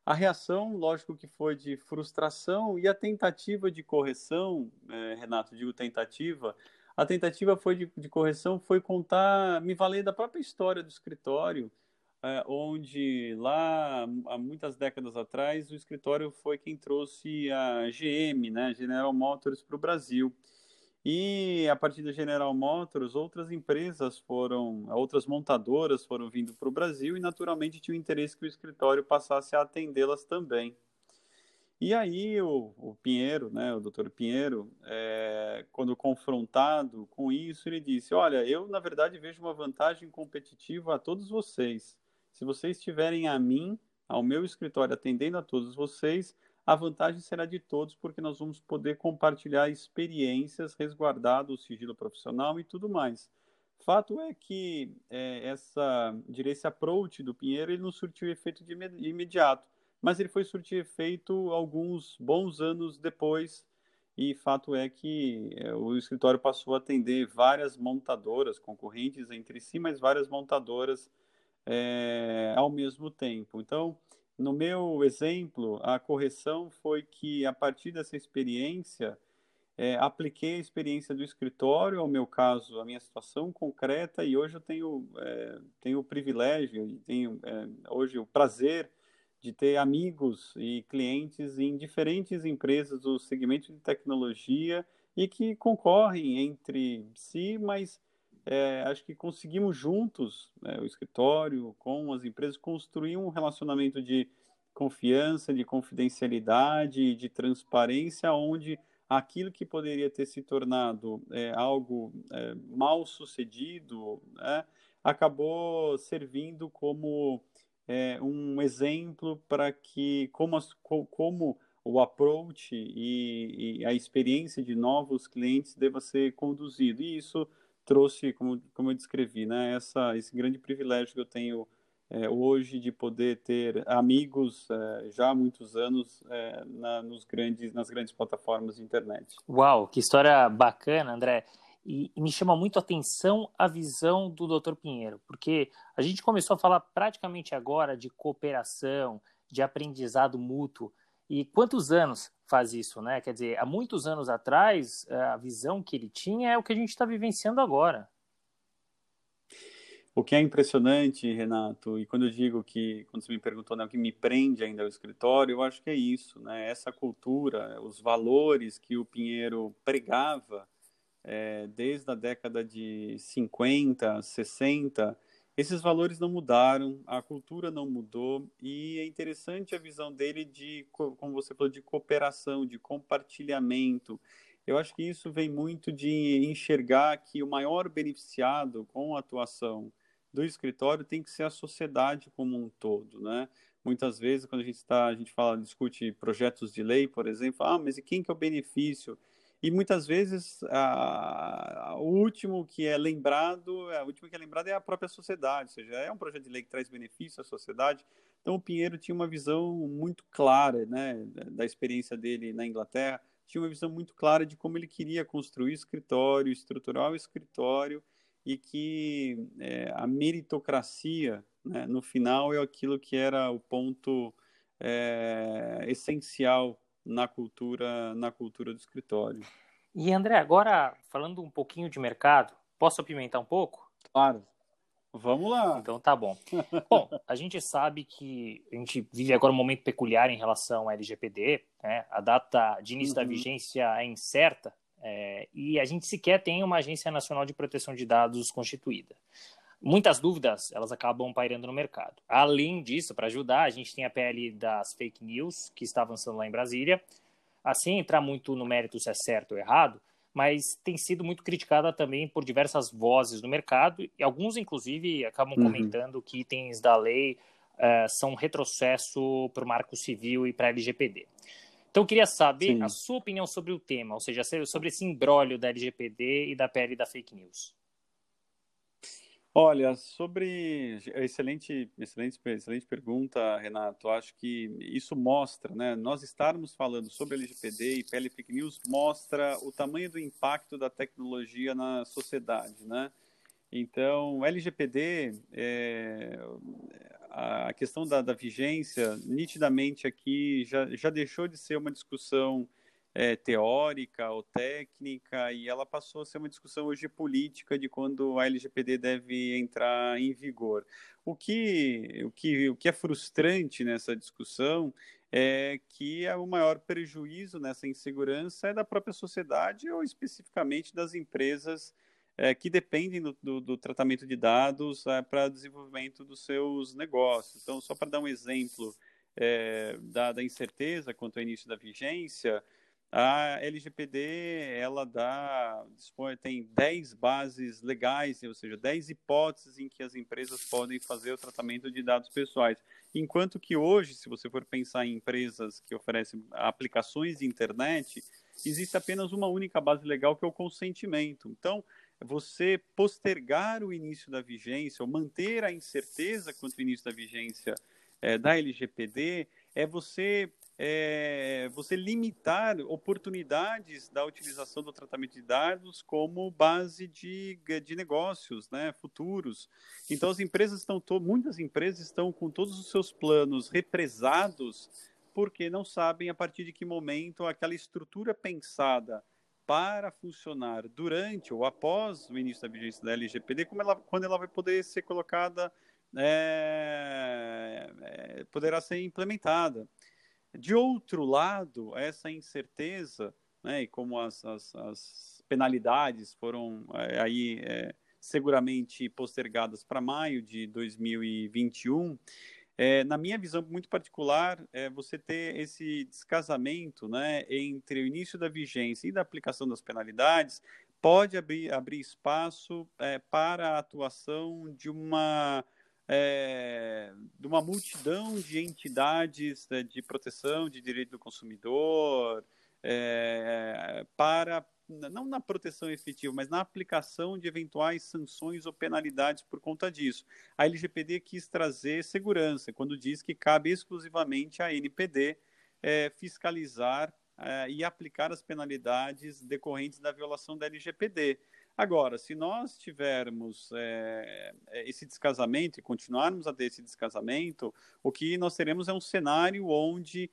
A reação, lógico que foi de frustração e a tentativa de correção, é, Renato, digo tentativa, a tentativa foi de, de correção foi contar, me valer da própria história do escritório, é, onde lá há muitas décadas atrás o escritório foi quem trouxe a GM, né, General Motors, para o Brasil. E a partir da General Motors, outras empresas foram, outras montadoras foram vindo para o Brasil e naturalmente tinha o interesse que o escritório passasse a atendê-las também. E aí o, o, Pinheiro, né, o doutor Pinheiro, é, quando confrontado com isso, ele disse: Olha, eu na verdade vejo uma vantagem competitiva a todos vocês. Se vocês tiverem a mim, ao meu escritório, atendendo a todos vocês, a vantagem será de todos, porque nós vamos poder compartilhar experiências, resguardado o sigilo profissional e tudo mais. Fato é que é, essa, direi, esse approach do Pinheiro ele não surtiu efeito de imediato, mas ele foi surtir efeito alguns bons anos depois, e fato é que é, o escritório passou a atender várias montadoras concorrentes entre si, mas várias montadoras é, ao mesmo tempo. Então, no meu exemplo, a correção foi que, a partir dessa experiência, é, apliquei a experiência do escritório, ao meu caso, a minha situação concreta, e hoje eu tenho, é, tenho o privilégio, tenho é, hoje o prazer de ter amigos e clientes em diferentes empresas do segmento de tecnologia e que concorrem entre si, mas é, acho que conseguimos juntos, né, o escritório, com as empresas, construir um relacionamento de confiança, de confidencialidade, de transparência, onde aquilo que poderia ter se tornado é, algo é, mal sucedido né, acabou servindo como é, um exemplo para que como, as, como o approach e, e, a experiência de novos clientes deva ser conduzido. E isso trouxe, como, como eu descrevi, né, essa, esse grande privilégio que eu tenho é, hoje de poder ter amigos é, já há muitos anos é, na, nos grandes, nas grandes plataformas de internet. Uau, que história bacana, André. E, e me chama muito a atenção a visão do Dr. Pinheiro, porque a gente começou a falar praticamente agora de cooperação, de aprendizado mútuo, E quantos anos faz isso, né? Quer dizer, há muitos anos atrás, a visão que ele tinha é o que a gente está vivenciando agora. O que é impressionante, Renato, e quando eu digo que, quando você me perguntou né, o que me prende ainda ao escritório, eu acho que é isso, né? Essa cultura, os valores que o Pinheiro pregava é, desde a década de 50, 60, esses valores não mudaram, a cultura não mudou, e é interessante a visão dele de, como você falou, de cooperação, de compartilhamento. Eu acho que isso vem muito de enxergar que o maior beneficiado com a atuação do escritório tem que ser a sociedade como um todo, né? Muitas vezes, quando a gente está, a gente fala, discute projetos de lei, por exemplo, ah, mas e quem que é o benefício? E muitas vezes a, a, último que é lembrado, a última que é lembrado é a própria sociedade, ou seja, é um projeto de lei que traz benefício à sociedade. Então o Pinheiro tinha uma visão muito clara, né, da experiência dele na Inglaterra, tinha uma visão muito clara de como ele queria construir escritório, estruturar o escritório e que é, a meritocracia, né, no final, é aquilo que era o ponto é, essencial na cultura, na cultura do escritório. E André, agora falando um pouquinho de mercado, posso apimentar um pouco? Claro. Vamos lá. Então tá bom. bom, a gente sabe que a gente vive agora um momento peculiar em relação à LGPD, né? A data de início uhum. da vigência é incerta, é, e a gente sequer tem uma Agência Nacional de Proteção de Dados constituída. Muitas dúvidas elas acabam pairando no mercado. Além disso, para ajudar, a gente tem a PL das fake news, que está avançando lá em Brasília. Assim, entrar muito no mérito se é certo ou errado, mas tem sido muito criticada também por diversas vozes no mercado, e alguns, inclusive, acabam uhum. comentando que itens da lei uh, são retrocesso para o marco civil e para a LGPD. Então, eu queria saber Sim. a sua opinião sobre o tema, ou seja, sobre esse imbróglio da LGPD e da PL da fake news. Olha, sobre excelente, excelente, excelente pergunta, Renato. Acho que isso mostra, né? Nós estarmos falando sobre LGPD e PL fake news mostra o tamanho do impacto da tecnologia na sociedade, né? Então, LGPD, é, a questão da, da, vigência, nitidamente aqui já, já deixou de ser uma discussão é, teórica ou técnica e ela passou a ser uma discussão hoje política de quando a LGPD deve entrar em vigor. O que, o que, o que é frustrante nessa discussão é que é o maior prejuízo nessa insegurança é da própria sociedade ou especificamente das empresas é, que dependem do, do, do, tratamento de dados é, para desenvolvimento dos seus negócios. Então, só para dar um exemplo é, da, da, incerteza quanto ao início da vigência, a LGPD ela dá, dispõe, tem 10 bases legais, ou seja, 10 hipóteses em que as empresas podem fazer o tratamento de dados pessoais. Enquanto que hoje, se você for pensar em empresas que oferecem aplicações de internet, existe apenas uma única base legal que é o consentimento. Então, você postergar o início da vigência, ou manter a incerteza quanto ao início da vigência é, da LGPD, é você, é, você limitar oportunidades da utilização do tratamento de dados como base de, de negócios né, futuros. Então, as empresas estão, muitas empresas estão com todos os seus planos represados porque não sabem a partir de que momento aquela estrutura pensada para funcionar durante ou após o início da vigência da LGPD, ela, quando ela vai poder ser colocada, é, é, poderá ser implementada. De outro lado, essa incerteza, né, e como as, as, as penalidades foram é, aí é, seguramente postergadas para maio de 2021, é, na minha visão muito particular, é você ter esse descasamento né, entre o início da vigência e da aplicação das penalidades pode abrir, abrir espaço é, para a atuação de uma, é, de uma multidão de entidades né, de proteção de direito do consumidor é, para não na proteção efetiva, mas na aplicação de eventuais sanções ou penalidades por conta disso. A LGPD quis trazer segurança, quando diz que cabe exclusivamente à NPD é, fiscalizar é, e aplicar as penalidades decorrentes da violação da LGPD. Agora, se nós tivermos é, esse descasamento e continuarmos a ter esse descasamento, o que nós teremos é um cenário onde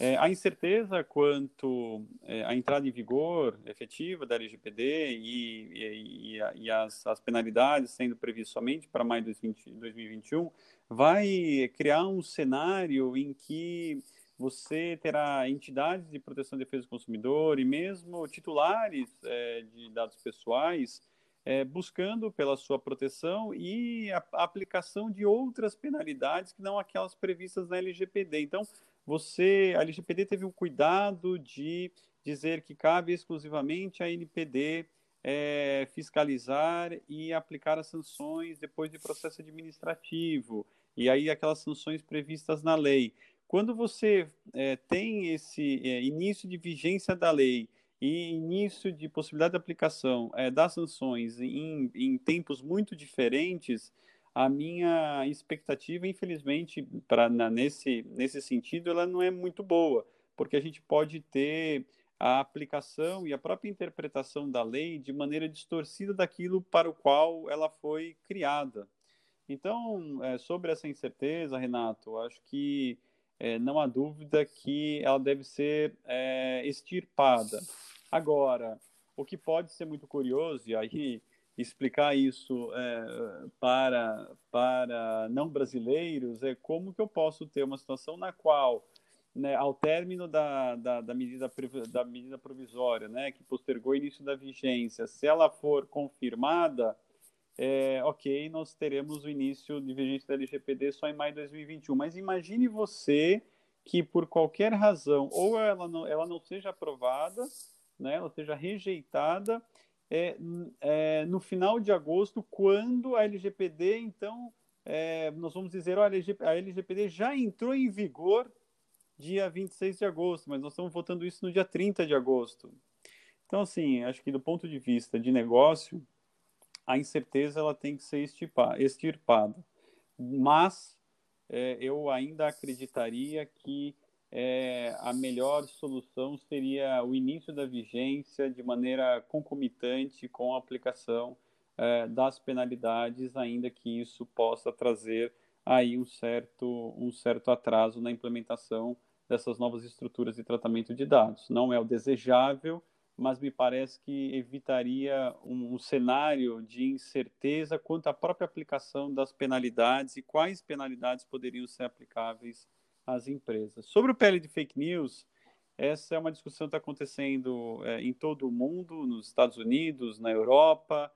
É, a incerteza quanto é, à entrada em vigor efetiva da LGPD e, e, e, e as, as, penalidades sendo previstas somente para maio de 2021 vai criar um cenário em que você terá entidades de proteção e defesa do consumidor e mesmo titulares é, de dados pessoais é, buscando pela sua proteção e a, a, aplicação de outras penalidades que não aquelas previstas na LGPD. Então, você, a LGPD teve o cuidado de dizer que cabe exclusivamente à NPD é, fiscalizar e aplicar as sanções depois de processo administrativo, e aí aquelas sanções previstas na lei. Quando você é, tem esse é, início de vigência da lei e início de possibilidade de aplicação é, das sanções em, em tempos muito diferentes, a minha expectativa, infelizmente, para nesse, nesse sentido, ela não é muito boa, porque a gente pode ter a aplicação e a própria interpretação da lei de maneira distorcida daquilo para o qual ela foi criada. Então, é, sobre essa incerteza, Renato, acho que é, não há dúvida que ela deve ser é, extirpada. Agora, o que pode ser muito curioso, e aí explicar isso é, para, para não brasileiros é como que eu posso ter uma situação na qual, né, ao término da, da, da, medida, da medida provisória, né, que postergou o início da vigência, se ela for confirmada, é, ok, nós teremos o início de vigência da LGPD só em maio de 2021. Mas imagine você que, por qualquer razão, ou ela não, ela não seja aprovada, né, ela seja rejeitada, é, é, no final de agosto, quando a LGPD, então, é, nós vamos dizer, olha, a LGPD já entrou em vigor dia 26 de agosto, mas nós estamos votando isso no dia 30 de agosto. Então, assim, acho que do ponto de vista de negócio, a incerteza ela tem que ser extirpada. Mas é, eu ainda acreditaria que é, a melhor solução seria o início da vigência de maneira concomitante com a aplicação é, das penalidades, ainda que isso possa trazer aí um certo, um certo atraso na implementação dessas novas estruturas de tratamento de dados. Não é o desejável, mas me parece que evitaria um, um, cenário de incerteza quanto à própria aplicação das penalidades e quais penalidades poderiam ser aplicáveis as empresas. Sobre o PL de fake news, essa é uma discussão que está acontecendo é, em todo o mundo, nos Estados Unidos, na Europa.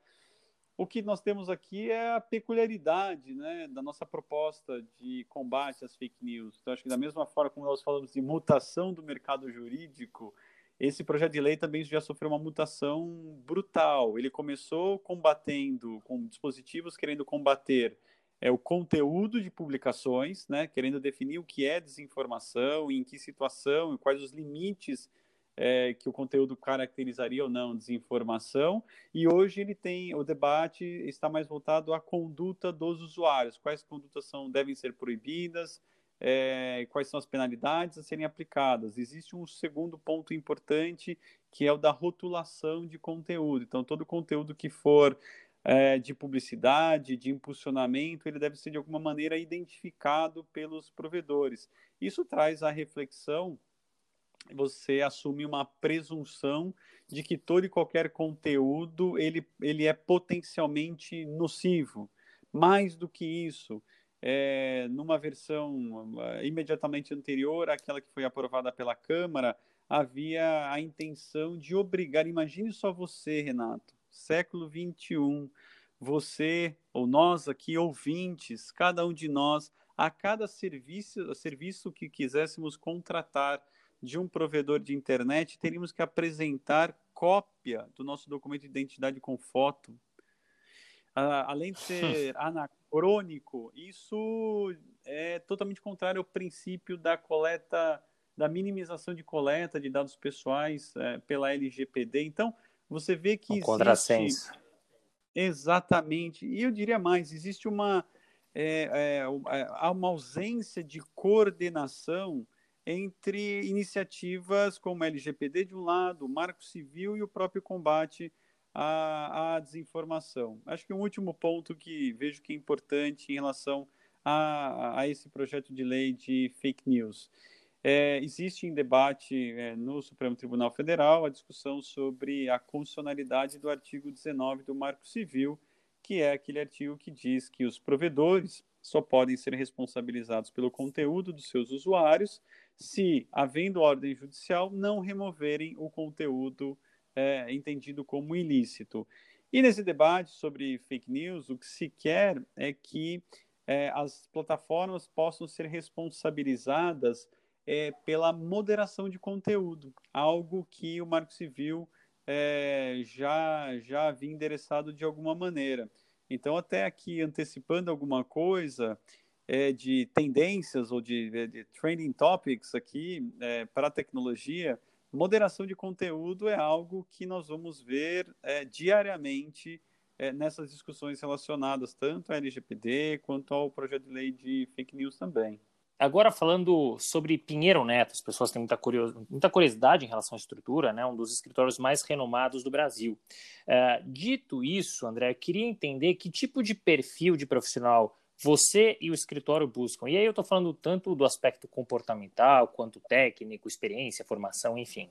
O que nós temos aqui é a peculiaridade né, da nossa proposta de combate às fake news. Então, acho que da mesma forma como nós falamos de mutação do mercado jurídico, esse projeto de lei também já sofreu uma mutação brutal. Ele começou combatendo, com dispositivos querendo combater é o conteúdo de publicações, né, querendo definir o que é desinformação, em que situação, quais os limites é, que o conteúdo caracterizaria ou não desinformação. E hoje ele tem o debate está mais voltado à conduta dos usuários, quais condutas são devem ser proibidas, é, quais são as penalidades a serem aplicadas. Existe um segundo ponto importante que é o da rotulação de conteúdo. Então todo conteúdo que for é, de publicidade, de impulsionamento, ele deve ser de alguma maneira identificado pelos provedores. Isso traz a reflexão, você assume uma presunção de que todo e qualquer conteúdo ele, ele é potencialmente nocivo. Mais do que isso, é, numa versão uh, imediatamente anterior àquela que foi aprovada pela Câmara, havia a intenção de obrigar, imagine só você, Renato, século 21, você ou nós aqui ouvintes, cada um de nós, a cada serviço, serviço que quiséssemos contratar de um provedor de internet, teríamos que apresentar cópia do nosso documento de identidade com foto. Uh, além de ser anacrônico, isso é totalmente contrário ao princípio da coleta, da minimização de coleta de dados pessoais é, pela LGPD. Então, você vê que um existe... contrassenso. Exatamente. E eu diria mais, existe uma, é, é, é, uma ausência de coordenação entre iniciativas como a LGPD de um lado, o Marco Civil e o próprio combate à, à desinformação. Acho que um último ponto que vejo que é importante em relação a, a esse projeto de lei de fake news é, existe em debate é, no Supremo Tribunal Federal a discussão sobre a constitucionalidade do artigo 19 do Marco Civil, que é aquele artigo que diz que os provedores só podem ser responsabilizados pelo conteúdo dos seus usuários se, havendo ordem judicial, não removerem o conteúdo é, entendido como ilícito. E nesse debate sobre fake news, o que se quer é que é, as plataformas possam ser responsabilizadas é, pela moderação de conteúdo, algo que o Marco Civil é, já, já havia endereçado de alguma maneira. Então, até aqui, antecipando alguma coisa é, de tendências ou de, de trending topics aqui é, para a tecnologia, moderação de conteúdo é algo que nós vamos ver é, diariamente é, nessas discussões relacionadas tanto à LGPD quanto ao projeto de lei de fake news também. Agora falando sobre Pinheiro Neto, as pessoas têm muita, curios... muita curiosidade em relação à estrutura, né? um dos escritórios mais renomados do Brasil. Uh, dito isso, André, queria entender que tipo de perfil de profissional você e o escritório buscam. E aí eu estou falando tanto do aspecto comportamental, quanto técnico, experiência, formação, enfim.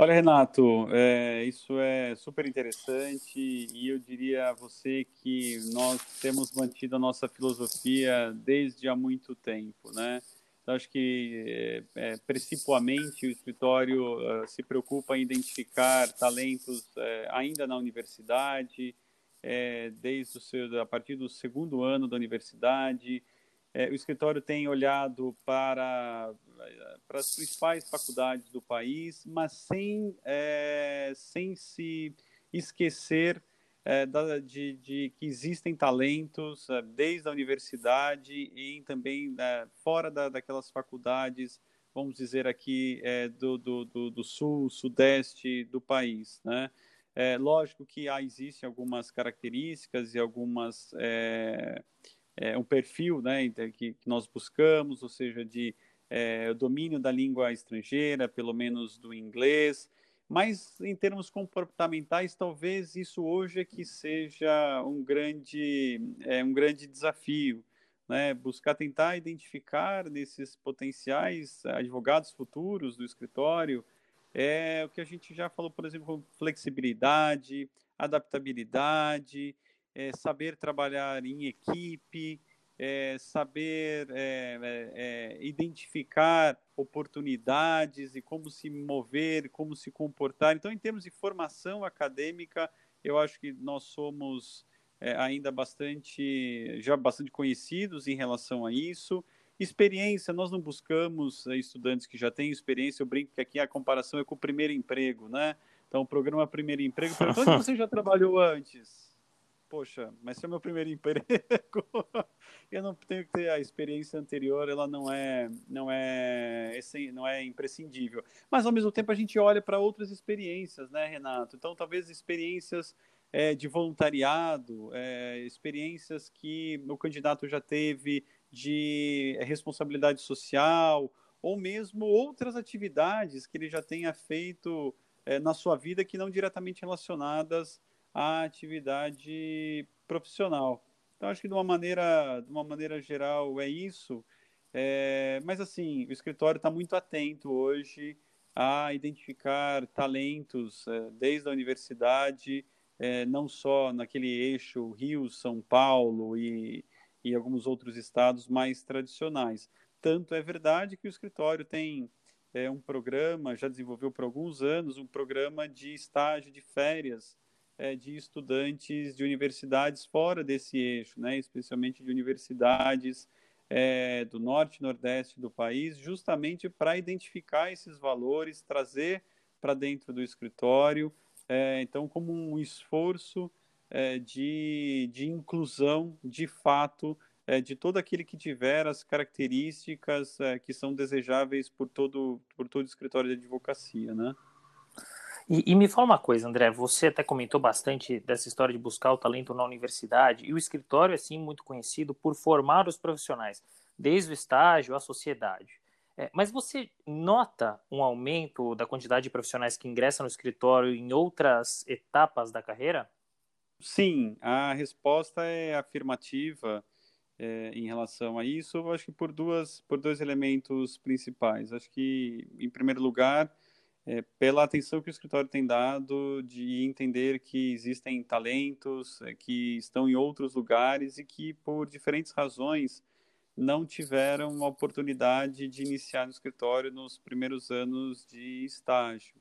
Olha, Renato, é, isso é super interessante e eu diria a você que nós temos mantido a nossa filosofia desde há muito tempo, né? Acho que, é, é principalmente, o escritório uh, se preocupa em identificar talentos é, ainda na universidade, é, desde o seu, a partir do segundo ano da universidade, é, o escritório tem olhado para, para as principais faculdades do país, mas sem, é, sem se esquecer é, da, de, de, que existem talentos é, desde a universidade e também é, fora da, daquelas faculdades, vamos dizer aqui, é, do, do, do, do, sul, sudeste do país, né? É, lógico que há, existem algumas características e algumas é, é, um perfil né, que, que, nós buscamos, ou seja, de é, domínio da língua estrangeira, pelo menos do inglês, mas em termos comportamentais, talvez isso hoje é que seja um grande, é, um grande desafio, né? buscar tentar identificar nesses potenciais advogados futuros do escritório, é o que a gente já falou, por exemplo, flexibilidade, adaptabilidade, é, saber trabalhar em equipe, é, saber é, é, é, identificar oportunidades e como se mover, como se comportar. Então, em termos de formação acadêmica, eu acho que nós somos é, ainda bastante, já bastante conhecidos em relação a isso. Experiência, nós não buscamos estudantes que já têm experiência. Eu brinco que aqui a comparação é com o primeiro emprego, né? Então, o programa Primeiro Emprego, onde você já trabalhou antes? poxa, mas se é meu primeiro emprego, eu não tenho que ter a experiência anterior, ela não é, não é, não é imprescindível. Mas ao mesmo tempo a gente olha para outras experiências, né, Renato? Então talvez experiências é, de voluntariado, é, experiências que o candidato já teve de responsabilidade social, ou mesmo outras atividades que ele já tenha feito é, na sua vida que não diretamente relacionadas a atividade profissional. Então, acho que de uma maneira, de uma maneira geral é isso. É, mas, assim, o escritório está muito atento hoje a identificar talentos é, desde a universidade, é, não só naquele eixo Rio, São Paulo e, e alguns outros estados mais tradicionais. Tanto é verdade que o escritório tem é, um programa, já desenvolveu por alguns anos, um programa de estágio de férias é, de estudantes de universidades fora desse eixo, né, especialmente de universidades é, do norte e nordeste do país, justamente para identificar esses valores, trazer para dentro do escritório, é, então, como um esforço é, de, de inclusão, de fato, é, de todo aquele que tiver as características é, que são desejáveis por todo, por todo escritório de advocacia, né? E, e, me fala uma coisa, André, você até comentou bastante dessa história de buscar o talento na universidade, e o escritório é, sim, muito conhecido por formar os profissionais, desde o estágio à sociedade. É, mas você nota um aumento da quantidade de profissionais que ingressam no escritório em outras etapas da carreira? Sim, a resposta é afirmativa. é, em relação a isso, acho que por, duas, por dois elementos principais. Acho que, em primeiro lugar, é, pela atenção que o escritório tem dado de entender que existem talentos é, que estão em outros lugares e que, por diferentes razões, não tiveram a oportunidade de iniciar no escritório nos primeiros anos de estágio.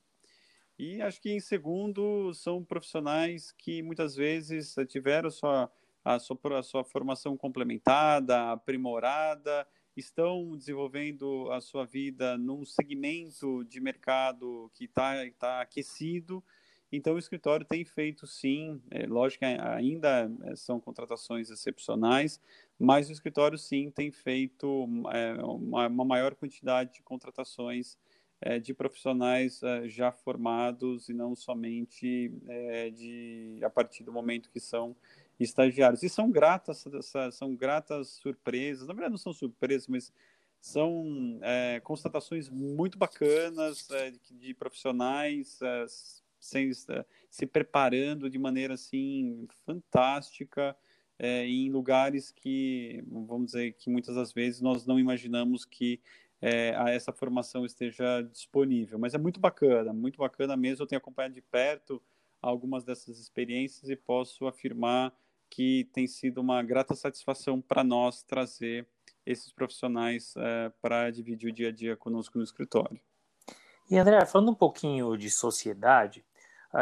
E acho que, em segundo, são profissionais que muitas vezes tiveram sua, a, sua, a sua formação complementada, aprimorada, estão desenvolvendo a sua vida num segmento de mercado que está tá aquecido. Então, o escritório tem feito sim, é, lógico que ainda é, são contratações excepcionais, mas o escritório sim tem feito é, uma, uma, maior quantidade de contratações é, de profissionais é, já formados e não somente é, de a partir do momento que são estagiários. E são gratas, são gratas surpresas, na verdade não são surpresas, mas são é, constatações muito bacanas é, de, profissionais sem, se preparando de maneira assim fantástica é, em lugares que, vamos dizer, que muitas das vezes nós não imaginamos que é, essa formação esteja disponível. Mas é muito bacana, muito bacana mesmo. Eu tenho acompanhado de perto algumas dessas experiências e posso afirmar que tem sido uma grata satisfação para nós trazer esses profissionais é, para dividir o dia a dia conosco no escritório. E André, falando um pouquinho de sociedade,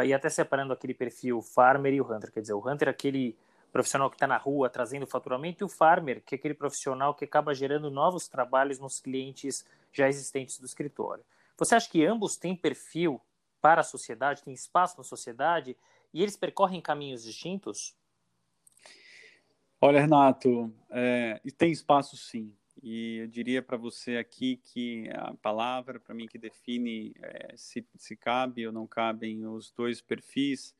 e até separando aquele perfil farmer e o hunter, quer dizer, o hunter é aquele profissional que está na rua trazendo faturamento e o farmer, que é aquele profissional que acaba gerando novos trabalhos nos clientes já existentes do escritório. Você acha que ambos têm perfil para a sociedade, têm espaço na sociedade e eles percorrem caminhos distintos? Olha, Renato, é, tem espaço sim. E eu diria para você aqui que a palavra, para mim, que define é, se, se cabe ou não cabem os dois perfis,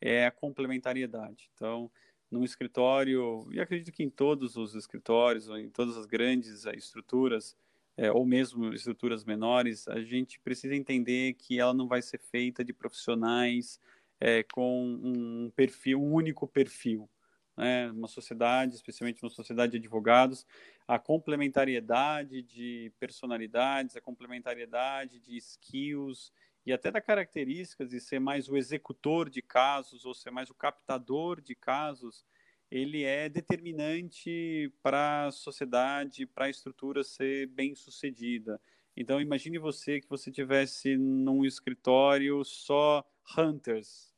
é a complementariedade. Então, num escritório, e acredito que em todos os escritórios, ou em todas as grandes é, estruturas, é, ou mesmo estruturas menores, a gente precisa entender que ela não vai ser feita de profissionais é, com um perfil, um único perfil né, uma sociedade, especialmente uma sociedade de advogados, a complementariedade de personalidades, a complementariedade de skills e até da características de ser mais o executor de casos ou ser mais o captador de casos, ele é determinante para a sociedade, para a estrutura ser bem sucedida. Então imagine você que você tivesse num escritório só hunters,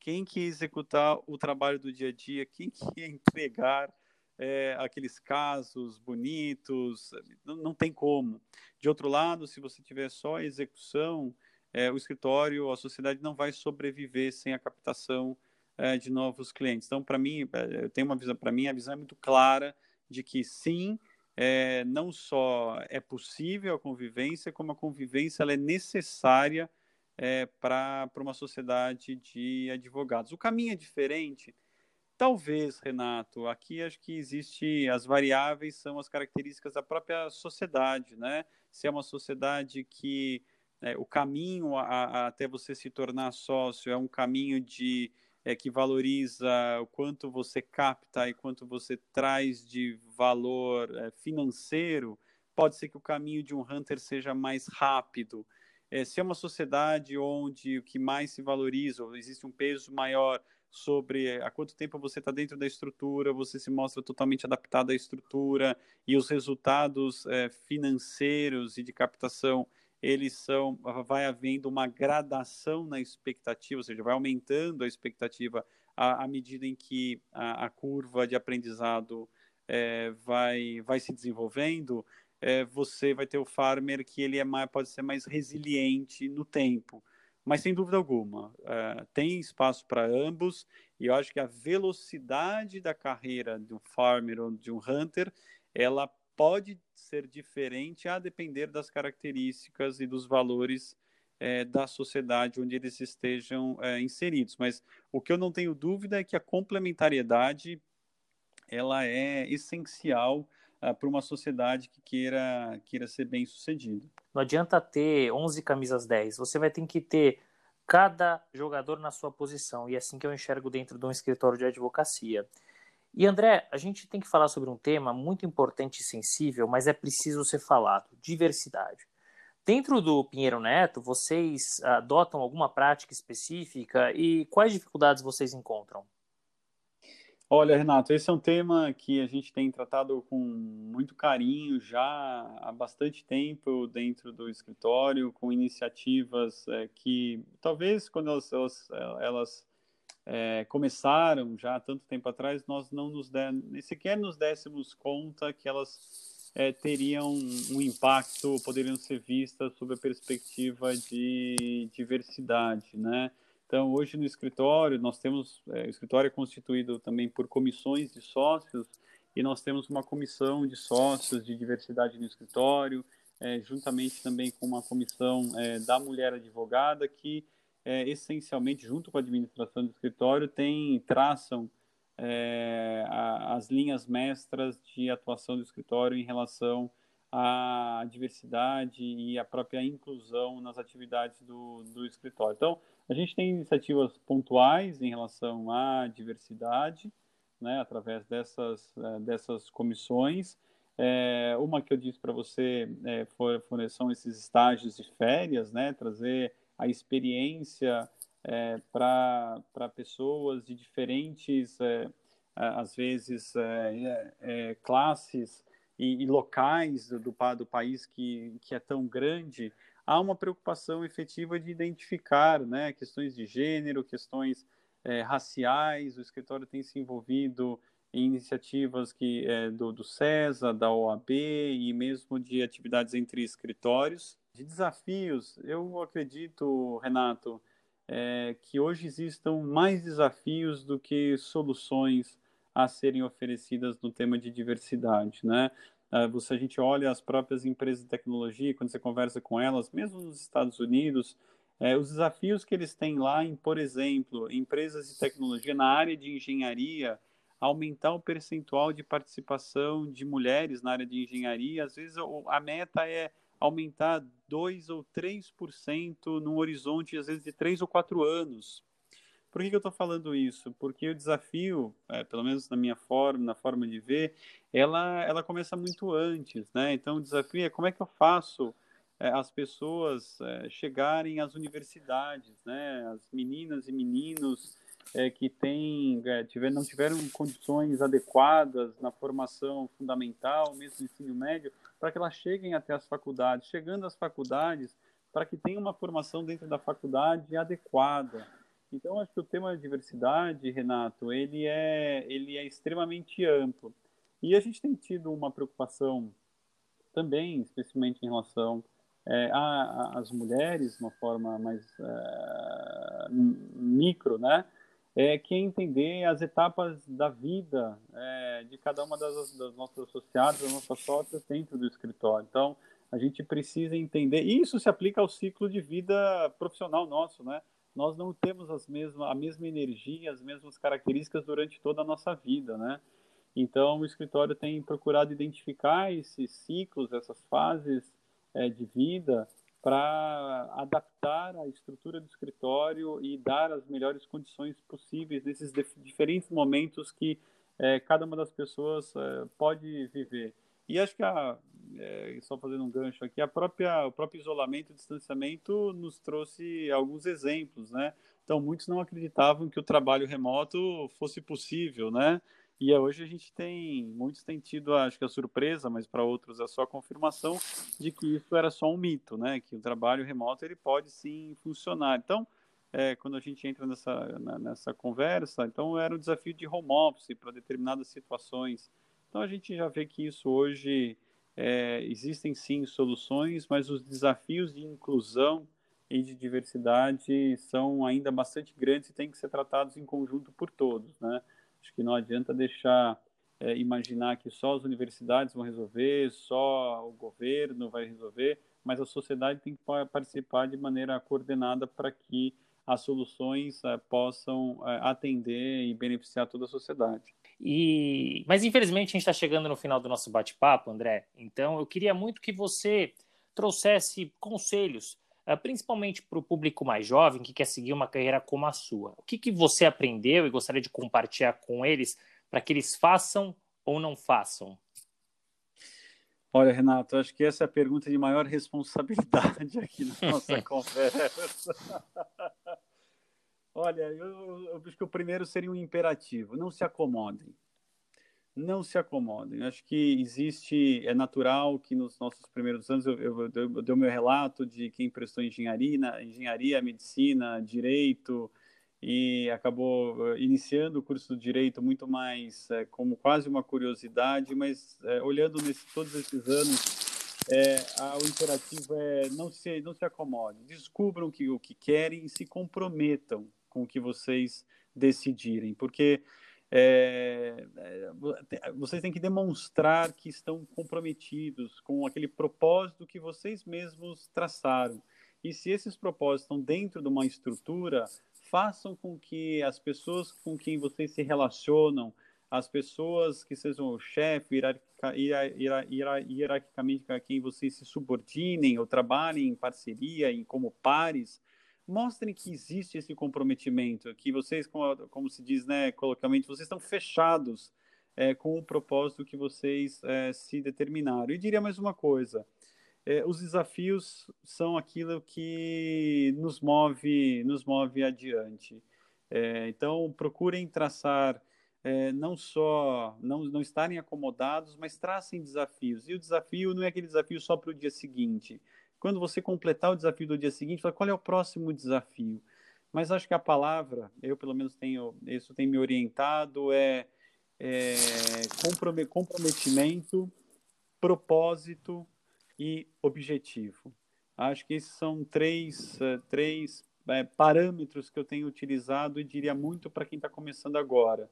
quem que ia executar o trabalho do dia a dia, quem que ia entregar é, aqueles casos bonitos, não, não, tem como. De outro lado, se você tiver só a execução, é, o escritório, a sociedade não vai sobreviver sem a captação é, de novos clientes. Então, para mim, é, eu tenho uma visão, para mim, a visão é muito clara de que sim, é, não só é possível a convivência, como a convivência ela é necessária é, para uma sociedade de advogados. O caminho é diferente? Talvez, Renato. Aqui acho que existe as variáveis são as características da própria sociedade, né? Se é uma sociedade que é, o caminho a, a, até você se tornar sócio é um caminho de é, que valoriza o quanto você capta e quanto você traz de valor é, financeiro, pode ser que o caminho de um hunter seja mais rápido. É, se é uma sociedade onde o que mais se valoriza, existe um peso maior sobre há quanto tempo você está dentro da estrutura, você se mostra totalmente adaptado à estrutura e os resultados é, financeiros e de captação eles são vai havendo uma gradação na expectativa, ou seja, vai aumentando a expectativa à, à medida em que a, a curva de aprendizado é, vai vai se desenvolvendo é, você vai ter o farmer que ele é mais, pode ser mais resiliente no tempo. Mas sem dúvida alguma, é, tem espaço para ambos, e eu acho que a velocidade da carreira de um farmer ou de um hunter, ela pode ser diferente a depender das características e dos valores é, da sociedade onde eles estejam é, inseridos. Mas o que eu não tenho dúvida é que a complementariedade ela é essencial uh, para uma sociedade que queira, queira ser bem sucedida. Não adianta ter 11 camisas 10, você vai ter que ter cada jogador na sua posição, e é assim que eu enxergo dentro de um escritório de advocacia. E André, a gente tem que falar sobre um tema muito importante e sensível, mas é preciso ser falado: diversidade. Dentro do Pinheiro Neto, vocês adotam alguma prática específica e quais dificuldades vocês encontram? Olha, Renato, esse é um tema que a gente tem tratado com muito carinho já há bastante tempo dentro do escritório, com iniciativas é, que talvez quando elas, elas, elas é, começaram já há tanto tempo atrás, nós não nos der, sequer nos dessemos conta que elas é, teriam um impacto, poderiam ser vistas sob a perspectiva de diversidade, né? Então, hoje no escritório, nós temos, é, o escritório é constituído também por comissões de sócios, e nós temos uma comissão de sócios de diversidade no escritório, é, juntamente também com uma comissão é, da mulher advogada, que é, essencialmente, junto com a administração do escritório, tem, traçam é, a, as linhas mestras de atuação do escritório em relação à diversidade e à própria inclusão nas atividades do, do escritório. Então, a gente tem iniciativas pontuais em relação à diversidade, né, através dessas, é, dessas comissões. É, uma que eu disse para você é, for, for, são esses estágios de férias, né, trazer a experiência é, para pessoas de diferentes, é, às vezes, é, é, é, classes e, e, locais do, do país que, que é tão grande, há uma preocupação efetiva de identificar né, questões de gênero, questões é, raciais. O escritório tem se envolvido em iniciativas que do, do CESA, da OAB e mesmo de atividades entre escritórios. De desafios, eu acredito, Renato, é, que hoje existam mais desafios do que soluções a serem oferecidas no tema de diversidade, né? Ah, você, a gente olha as próprias empresas de tecnologia, quando você conversa com elas, mesmo nos Estados Unidos, é, os desafios que eles têm lá em, por exemplo, empresas de tecnologia na área de engenharia, aumentar o percentual de participação de mulheres na área de engenharia, às vezes a meta é aumentar 2 ou 3% num horizonte, às vezes, de 3 ou 4 anos. Por que, que eu estou falando isso? Porque o desafio, é, pelo menos na minha forma, na forma de ver, ela, ela começa muito antes, né? Então, o desafio é como é que eu faço é, as pessoas é, chegarem às universidades, né? As meninas e meninos é, que têm, é, tiver, não tiveram condições adequadas na formação fundamental, mesmo no ensino médio, para que elas cheguem até as faculdades. Chegando às faculdades, para que tenham uma formação dentro da faculdade adequada. Então, acho que o tema da diversidade, Renato, ele é, ele é extremamente amplo. E a gente tem tido uma preocupação também, especialmente em relação é, às mulheres, de uma forma mais é, micro, né? É, que é entender as etapas da vida é, de cada uma das, das, nossas associadas, das nossas sócias dentro do escritório. Então, a gente precisa entender, e isso se aplica ao ciclo de vida profissional nosso, né? Nós não temos as mesmas, a mesma energia, as mesmas características durante toda a nossa vida, né? Então, o escritório tem procurado identificar esses ciclos, essas fases é, de vida para adaptar a estrutura do escritório e dar as melhores condições possíveis nesses diferentes momentos que é, cada uma das pessoas é, pode viver. E acho que, a, é, só fazendo um gancho aqui, a própria, o próprio isolamento e distanciamento nos trouxe alguns exemplos, né? Então, muitos não acreditavam que o trabalho remoto fosse possível, né? E hoje a gente tem, muitos têm tido, acho que a surpresa, mas para outros é só a confirmação de que isso era só um mito, né? Que o trabalho remoto ele pode sim funcionar. Então, é, quando a gente entra nessa, na, nessa conversa, então era o desafio de home office para determinadas situações. Então a gente já vê que isso hoje é, existem sim soluções, mas os desafios de inclusão e de diversidade são ainda bastante grandes e têm que ser tratados em conjunto por todos, né? Acho que não adianta deixar é, imaginar que só as universidades vão resolver, só o governo vai resolver, mas a sociedade tem que participar de maneira coordenada para que as soluções é, possam é, atender e beneficiar toda a sociedade. E, mas infelizmente a gente está chegando no final do nosso bate-papo, André. Então eu queria muito que você trouxesse conselhos principalmente para o público mais jovem que quer seguir uma carreira como a sua. O que, que você aprendeu e gostaria de compartilhar com eles para que eles façam ou não façam? Olha, Renato, acho que essa é a pergunta de maior responsabilidade aqui na nossa conversa. Olha, eu, eu, acho que o primeiro seria um imperativo: não se acomodem. Não se acomodem. Acho que existe, é natural que nos nossos primeiros anos, eu, eu, eu, eu dei o meu relato de quem prestou engenharia, engenharia, medicina, direito, e acabou eh, iniciando o curso de direito muito mais é, como quase uma curiosidade, mas é, olhando nesse, todos esses anos, é, a, o imperativo é não se não se acomodem, descubram que, o que querem e se comprometam com o que vocês decidirem, porque é, vocês têm que demonstrar que estão comprometidos com aquele propósito que vocês mesmos traçaram. E se esses propósitos estão dentro de uma estrutura, façam com que as pessoas com quem vocês se relacionam, as pessoas que sejam o chefe, hierarquicamente a quem vocês se subordinem ou trabalhem em parceria, em como pares, mostrem que existe esse comprometimento, que vocês, como, como se diz, né, coloquialmente, vocês estão fechados é, com o propósito que vocês é, se determinaram. E diria mais uma coisa, é, os desafios são aquilo que nos move, nos move adiante. É, então, procurem traçar é, não só não, não estarem acomodados, mas tracem desafios. E o desafio não é aquele desafio só para o dia seguinte. Quando você completar o desafio do dia seguinte, fala, qual é o próximo desafio? Mas acho que a palavra, eu pelo menos tenho, isso tem me orientado, é, é comprometimento, propósito e objetivo. Acho que esses são três, uh, três é, parâmetros que eu tenho utilizado e diria muito para quem está começando agora.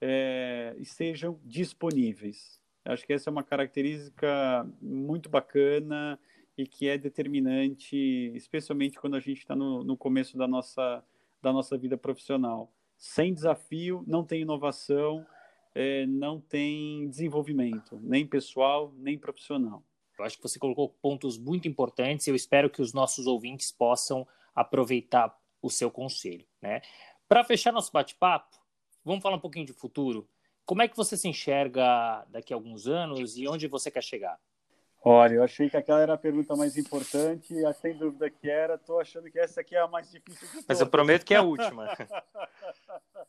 É, estejam disponíveis. Acho que essa é uma característica muito bacana e que é determinante, especialmente quando a gente está no, no começo da nossa, da nossa vida profissional. Sem desafio, não tem inovação, é, não tem desenvolvimento, nem pessoal, nem profissional. Eu acho que você colocou pontos muito importantes e eu espero que os nossos ouvintes possam aproveitar o seu conselho. Né? Para fechar nosso bate-papo, vamos falar um pouquinho de futuro. Como é que você se enxerga daqui a alguns anos e onde você quer chegar? Olha, eu achei que aquela era a pergunta mais importante, sem dúvida que era. Estou achando que essa aqui é a mais difícil de todas. Mas eu prometo que é a última.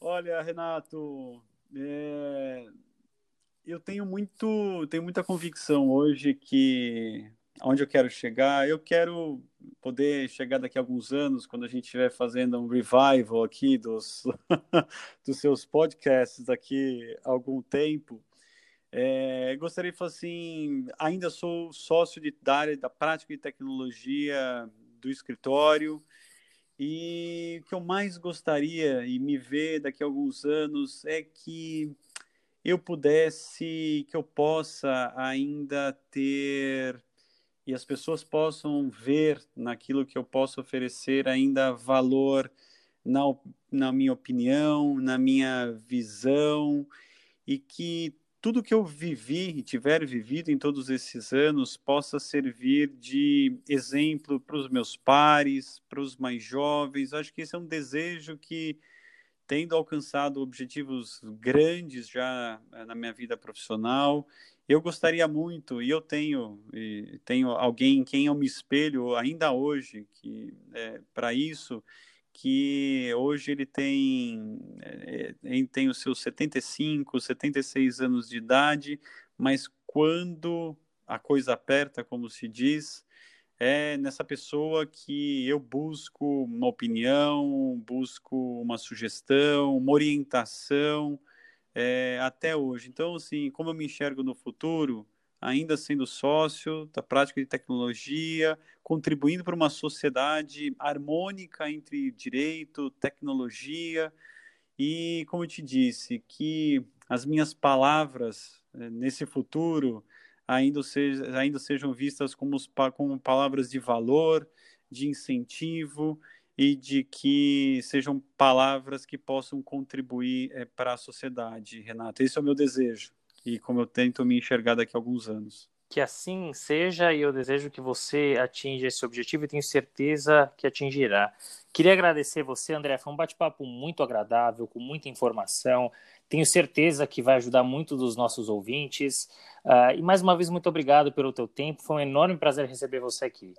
Olha, Renato, é eu tenho muito, tenho muita convicção hoje que onde eu quero chegar, eu quero poder chegar daqui a alguns anos, quando a gente estiver fazendo um revival aqui dos, dos seus podcasts daqui a algum tempo. É, gostaria de falar assim, ainda sou sócio de, da área da prática de tecnologia do escritório, e o que eu mais gostaria e me ver daqui a alguns anos é que eu pudesse, que eu possa ainda ter e as pessoas possam ver naquilo que eu posso oferecer ainda valor na, na minha opinião, na minha visão e que tudo que eu vivi e tiver vivido em todos esses anos possa servir de exemplo para os meus pares, para os mais jovens. Acho que esse é um desejo que tendo alcançado objetivos grandes já eh, na minha vida profissional. Eu gostaria muito, e eu tenho, e tenho alguém em quem eu me espelho ainda hoje, que é, para isso, que hoje ele tem, é, tem os seus 75, 76 anos de idade, mas quando a coisa aperta, como se diz, é nessa pessoa que eu busco uma opinião, busco uma sugestão, uma orientação é, até hoje. Então, assim, como eu me enxergo no futuro, ainda sendo sócio da prática de tecnologia, contribuindo para uma sociedade harmônica entre direito, tecnologia e, como eu te disse, que as minhas palavras é, nesse futuro ainda, seja, ainda sejam vistas como, como palavras de valor, de incentivo e de que sejam palavras que possam contribuir é, para a sociedade, Renato. Esse é o meu desejo e como eu tento me enxergar daqui a alguns anos. Que assim seja e eu desejo que você atinja esse objetivo e tenho certeza que atingirá. Queria agradecer você, André. Foi um bate-papo muito agradável, com muita informação. Tenho certeza que vai ajudar muito dos nossos ouvintes. Uh, e mais uma vez, muito obrigado pelo teu tempo. Foi um enorme prazer receber você aqui.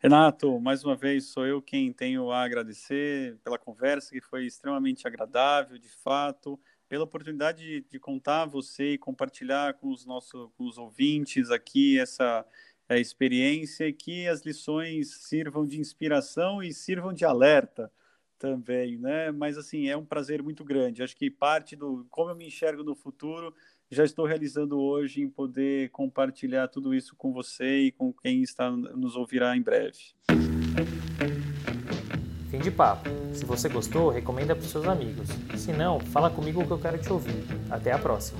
Renato, mais uma vez sou eu quem tenho a agradecer pela conversa, que foi extremamente agradável, de fato, pela oportunidade de, de contar a você e compartilhar com os nossos com os ouvintes aqui essa a experiência e que as lições sirvam de inspiração e sirvam de alerta também, né? Mas assim, é um prazer muito grande. Acho que parte do como eu me enxergo no futuro já estou realizando hoje em poder compartilhar tudo isso com você e com quem está nos ouvirá em breve. De papo. Se você gostou, recomenda para seus amigos. Se não, fala comigo que eu quero te ouvir. Até a próxima.